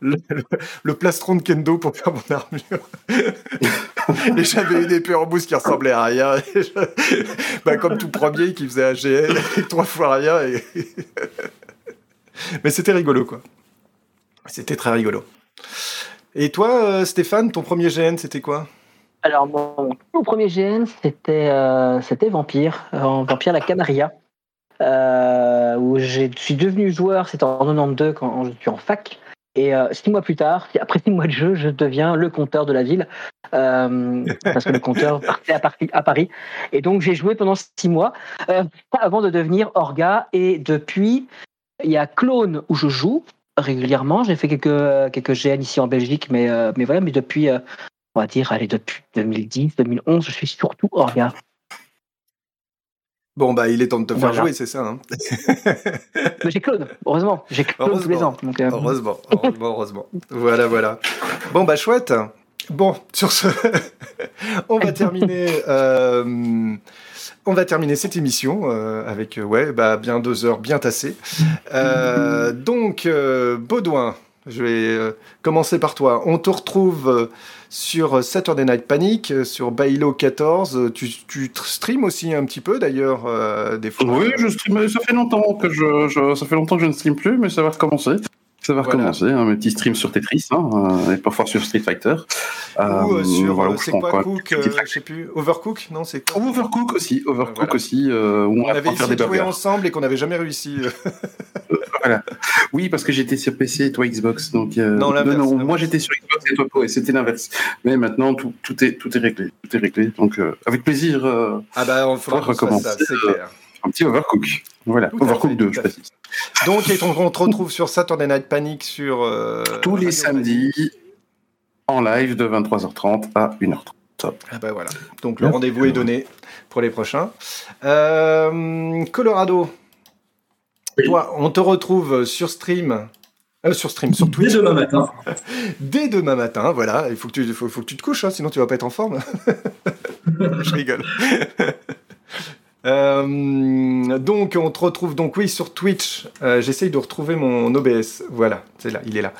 le, le- le plastron de kendo pour faire mon armure. (laughs) et j'avais une épée en mousse qui ressemblait à rien. Je- bah, comme tout premier qui faisait un GN, et (laughs) trois fois rien. et- (laughs) Mais c'était rigolo, quoi. C'était très rigolo. Et toi, euh, Stéphane, ton premier GN, c'était quoi? Alors, mon premier GN, c'était euh, c'était Vampire, Vampire la Canaria, euh, où je suis devenu joueur, c'était en 92 quand je suis en fac. Et euh, six mois plus tard, après six mois de jeu, je deviens le compteur de la ville, euh, parce que le compteur (laughs) partait à, Paris- à Paris. Et donc, j'ai joué pendant six mois, euh, avant de devenir Orga. Et depuis, il y a Clone où je joue régulièrement. J'ai fait quelques, quelques GN ici en Belgique, mais, mais voilà, mais depuis... on va dire, allez, depuis 2010, 2011, je suis surtout Orga. Bon, bah, il est temps de te faire jouer, c'est ça. hein (laughs) Mais j'ai Claude, heureusement, j'ai Claude tous les ans. Donc, euh, Heureusement, (laughs) heureusement, heureusement. Voilà, voilà. Bon, bah, chouette. Bon, sur ce, (laughs) on va terminer. euh, On va terminer cette émission euh, avec ouais, bah, bien deux heures bien tassées. Donc, Baudouin, je vais euh, commencer par toi. On te retrouve euh, sur Saturday Night Panic, euh, sur Bailo 14. Euh, Tu, tu tr- streams aussi un petit peu d'ailleurs, des fois? Oui, je stream, ça fait longtemps que je, je- ça fait longtemps que je ne stream plus, mais ça va recommencer. Ça va Voilà. recommencer, hein, mes petits streams sur Tetris, hein, euh, et parfois sur Street Fighter. Ou euh, sur, voilà, euh, c'est quoi, quoi, Cook, euh, je sais plus, Overcook, non, c'est quoi Overcook aussi, Overcook Voilà. aussi, euh, où on, On avait essayé des de jouer ensemble et qu'on n'avait jamais réussi. Voilà. Oui, parce que j'étais sur PC et toi Xbox. Donc, euh, Non, l'inverse, moi j'étais sur Xbox et toi ouais, c'était l'inverse. Mais maintenant tout, tout, est, tout est réglé. Tout est réglé. Donc, euh, avec plaisir, euh, Ah bah, on faudra fasse ça, recommencer, c'est euh, clair. Un petit Overcook. Voilà, Overcook fait, 2, tout je précise. Donc, et on, on te retrouve sur Saturday Night Panic sur... euh, Tous les samedis, en live de 23h30 à 1h30. Ah bah voilà. Donc le rendez-vous est donné pour les prochains. Euh, Colorado. Oui. Toi, on te retrouve sur stream. euh, sur stream, sur Dès Twitch. demain matin. (laughs) Dès demain matin, voilà. Il faut que tu, faut, faut que tu te couches, hein, sinon tu vas pas être en forme. (laughs) Je rigole. Euh, donc, on te retrouve donc oui sur Twitch. Euh, J'essaye de retrouver mon OBS. Voilà, c'est là, il est là.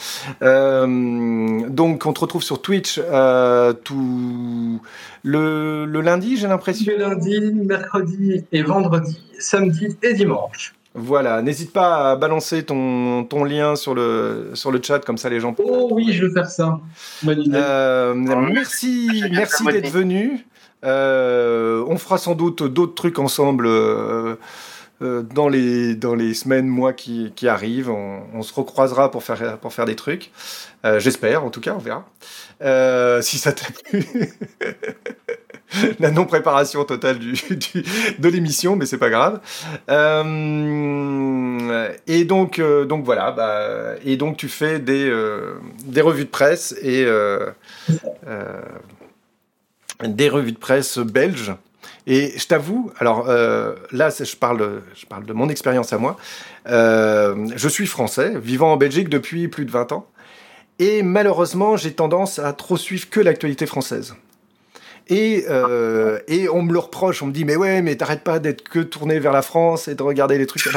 Euh, donc, on te retrouve sur Twitch euh, tout le, le lundi, j'ai l'impression. Le lundi, mercredi et vendredi, samedi et dimanche. Voilà, n'hésite pas à balancer ton, ton lien sur le, sur le chat, comme ça les gens Oh oui, je vais faire ça. Bonne idée. Euh, merci, (laughs) merci d'être venu. Euh, on fera sans doute d'autres trucs ensemble euh, euh, dans, les, dans les semaines, mois qui, arrivent. On, se recroisera pour faire, pour faire des trucs. J'espère, en tout cas, on verra. Si ça t'a (laughs) plu. La non-préparation totale de l'émission, mais c'est pas grave. Et donc, donc voilà, bah, et donc tu fais des, des revues de presse et des revues de presse belges. Et je t'avoue, alors euh, là, je parle, je parle de mon expérience à moi. Euh, je suis français, vivant en Belgique depuis plus de 20 ans. Et malheureusement, j'ai tendance à trop suivre que l'actualité française. Et, euh, et on me le reproche, on me dit, mais ouais, mais t'arrêtes pas d'être que tourné vers la France et de regarder les trucs.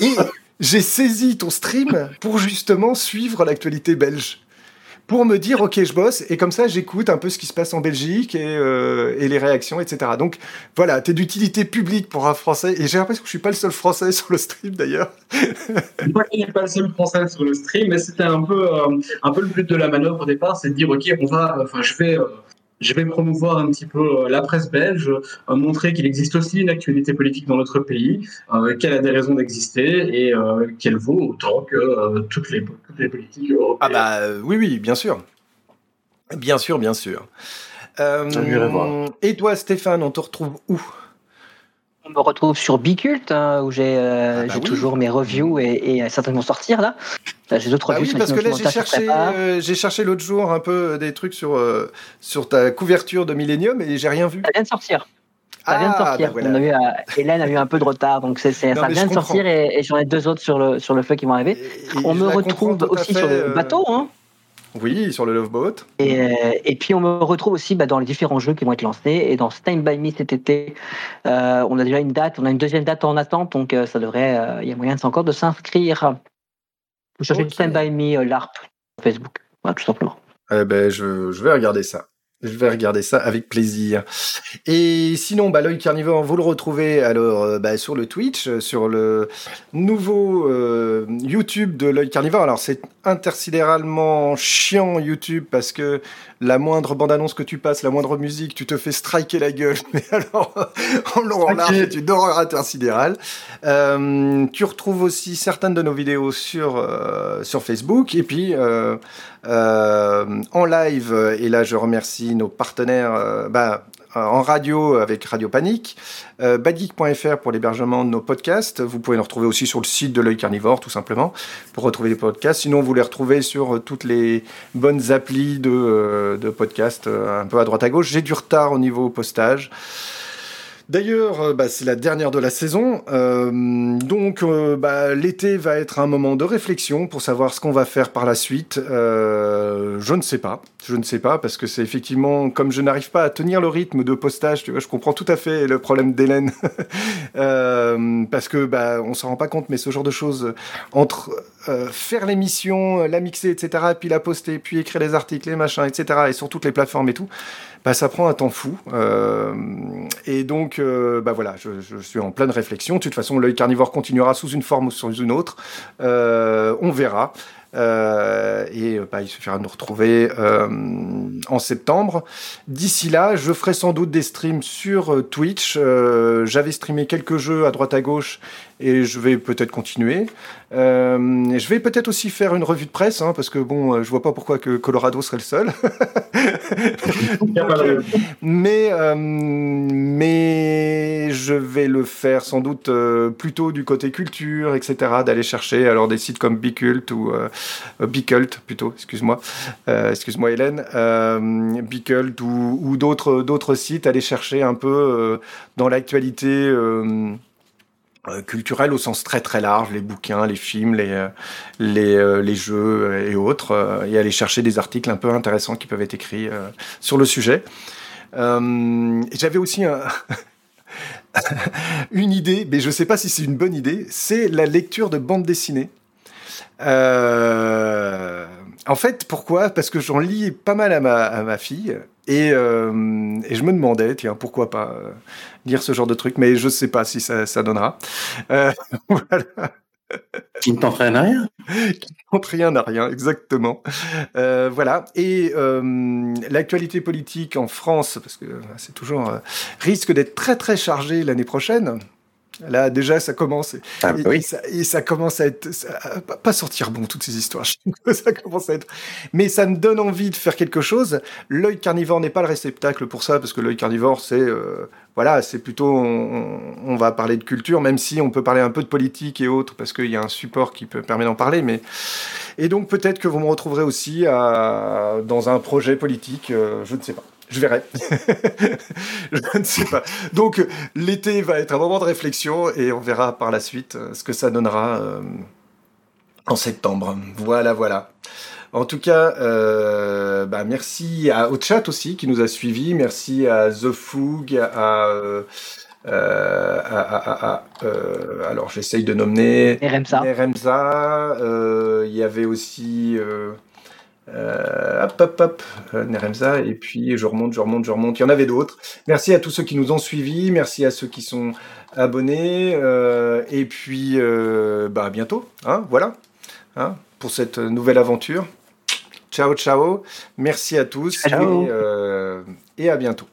Et j'ai saisi ton stream pour justement suivre l'actualité belge. Pour me dire, ok, je bosse, et comme ça, j'écoute un peu ce qui se passe en Belgique et, euh, les réactions, etc. Donc voilà, t'es d'utilité publique pour un Français, et j'ai l'impression que je suis pas le seul Français (laughs) sur le stream d'ailleurs. Je crois qu'il n'est pas le seul français sur le stream, mais c'était un peu, euh, un peu le but de la manœuvre au départ, c'est de dire ok, on va, enfin, je vais, euh, je vais promouvoir un petit peu euh, la presse belge, euh, montrer qu'il existe aussi une actualité politique dans notre pays, euh, qu'elle a des raisons d'exister et euh, qu'elle vaut autant que euh, toutes les toutes les politiques européennes. Ah bah euh, oui, oui, bien sûr. Bien sûr, bien sûr. Euh, et toi, Stéphane, on te retrouve où? On me retrouve sur Bicult, hein, où j'ai euh, Ah bah oui. toujours mes reviews et, et certainement sortir là. J'ai d'autres Ah oui, parce que là, j'ai cherché, euh, j'ai cherché l'autre jour un peu des trucs sur, euh, sur ta couverture de Millennium et j'ai rien vu. Ça vient de sortir. Ça vient de Ah, sortir. bah voilà. On a eu, euh, Hélène a eu un peu de retard, donc c'est ça vient de sortir et, et j'en ai deux autres sur le, sur le feu qui vont arriver. Et- et On me retrouve aussi sur le euh, bateau. Hein. Oui, sur le Love Boat. Et, euh, et puis on me retrouve aussi bah, dans les différents jeux qui vont être lancés. Et dans Time by Me cet été, euh, on a déjà une date, on a une deuxième date en attente, donc euh, ça devrait, euh, il y a moyen encore de s'inscrire. Vous cherchez Ok. Time by Me euh, LARP sur Facebook, voilà, tout simplement. Eh ben, je, je vais regarder ça. Je vais regarder ça avec plaisir. Et sinon, bah, l'œil carnivore, vous le retrouvez alors euh, bah, sur le Twitch, sur le nouveau euh, YouTube de l'œil carnivore. Alors c'est intersidéralement chiant YouTube parce que la moindre bande-annonce que tu passes, la moindre musique, tu te fais striker la gueule. (laughs) Mais alors, en long, en large, c'est une horreur intersidérale. Euh, tu retrouves aussi certaines de nos vidéos sur, euh, sur Facebook. Et puis, euh, en live, et là je remercie nos partenaires bah, en radio avec Radio Panique, euh, pour l'hébergement de nos podcasts. Vous pouvez nous retrouver aussi sur le site de l'œil carnivore, tout simplement, pour retrouver les podcasts. Sinon, vous les retrouvez sur euh, toutes les bonnes applis de, euh, de podcasts, euh, un peu à droite à gauche. J'ai du retard au niveau postage. D'ailleurs, euh, bah, c'est la dernière de la saison, euh, donc euh, bah, l'été va être un moment de réflexion pour savoir ce qu'on va faire par la suite. Je ne sais pas, je ne sais pas parce que c'est effectivement comme je n'arrive pas à tenir le rythme de postage. Tu vois, je comprends tout à fait le problème d'Hélène (laughs) parce que bah, on s'en rend pas compte, mais ce genre de choses entre faire l'émission, la mixer, etc., puis la poster, puis écrire les articles, les machins, etc., et sur toutes les plateformes et tout, bah, ça prend un temps fou. Euh, et donc, euh, bah voilà, je, suis en pleine réflexion. De toute façon, l'œil carnivore continuera sous une forme ou sous une autre. Euh, on verra. Et bah, il suffira de nous retrouver en septembre. D'ici là, je ferai sans doute des streams sur Twitch. J'avais streamé quelques jeux à droite à gauche et je vais peut-être continuer. Euh, je vais peut-être aussi faire une revue de presse hein, parce que bon, euh, je vois pas pourquoi que Colorado serait le seul. (laughs) mais euh, mais je vais le faire sans doute euh, plutôt du côté culture, etc. D'aller chercher alors des sites comme Bicult ou euh, Bicult plutôt, excuse-moi, euh, excuse-moi Hélène, euh, Bicult ou, ou d'autres d'autres sites, aller chercher un peu euh, dans l'actualité. Euh, culturelle au sens très très large, les bouquins, les films, les, euh, les, euh, les jeux et autres, et aller chercher des articles un peu intéressants qui peuvent être écrits sur le sujet. Et J'avais aussi un, (laughs) une idée, mais je ne sais pas si c'est une bonne idée, c'est la lecture de bande dessinée. En fait, pourquoi? Parce que j'en lis pas mal à ma, à ma fille, et, euh, et je me demandais, tiens, pourquoi pas euh, lire ce genre de truc, mais je ne sais pas si ça, ça donnera. Euh, (laughs) voilà. Qui ne t'entraîne à rien. Qui ne rien à rien, exactement. Euh, voilà. Et euh, l'actualité politique en France, parce que euh, c'est toujours euh, risque d'être très très chargé l'année prochaine. Là, déjà, ça commence. Et, Ah, bah et- oui. et ça, et ça commence à être. ça- à pas- sortir bon, toutes ces histoires. (laughs) Ça commence à être. Mais ça me donne envie de faire quelque chose. L'œil carnivore n'est pas le réceptacle pour ça, parce que l'œil carnivore, c'est. euh, voilà, c'est plutôt. On, on va parler de culture, même si on peut parler un peu de politique et autres, parce qu'il y a un support qui peut, permet d'en parler. Mais... Et donc, peut-être que vous me retrouverez aussi à, dans un projet politique, euh, je ne sais pas. Je verrai. (laughs) je ne sais pas. Donc, l'été va être un moment de réflexion et on verra par la suite euh, ce que ça donnera euh, en septembre. Voilà, voilà. En tout cas, euh, bah, merci à, au chat aussi qui nous a suivis. Merci à The Foog, à. euh, euh, à- à- à- à, euh, alors, j'essaye de nommer. Euh, il y avait aussi. Euh, hop, hop, hop, euh, Neremza, et puis je remonte, je remonte, je remonte. Il y en avait d'autres. Merci à tous ceux qui nous ont suivis, merci à ceux qui sont abonnés, euh, et puis euh, bah, à bientôt, hein, voilà, hein, pour cette nouvelle aventure. Ciao, ciao, merci à tous, Ciao. Et, et à bientôt.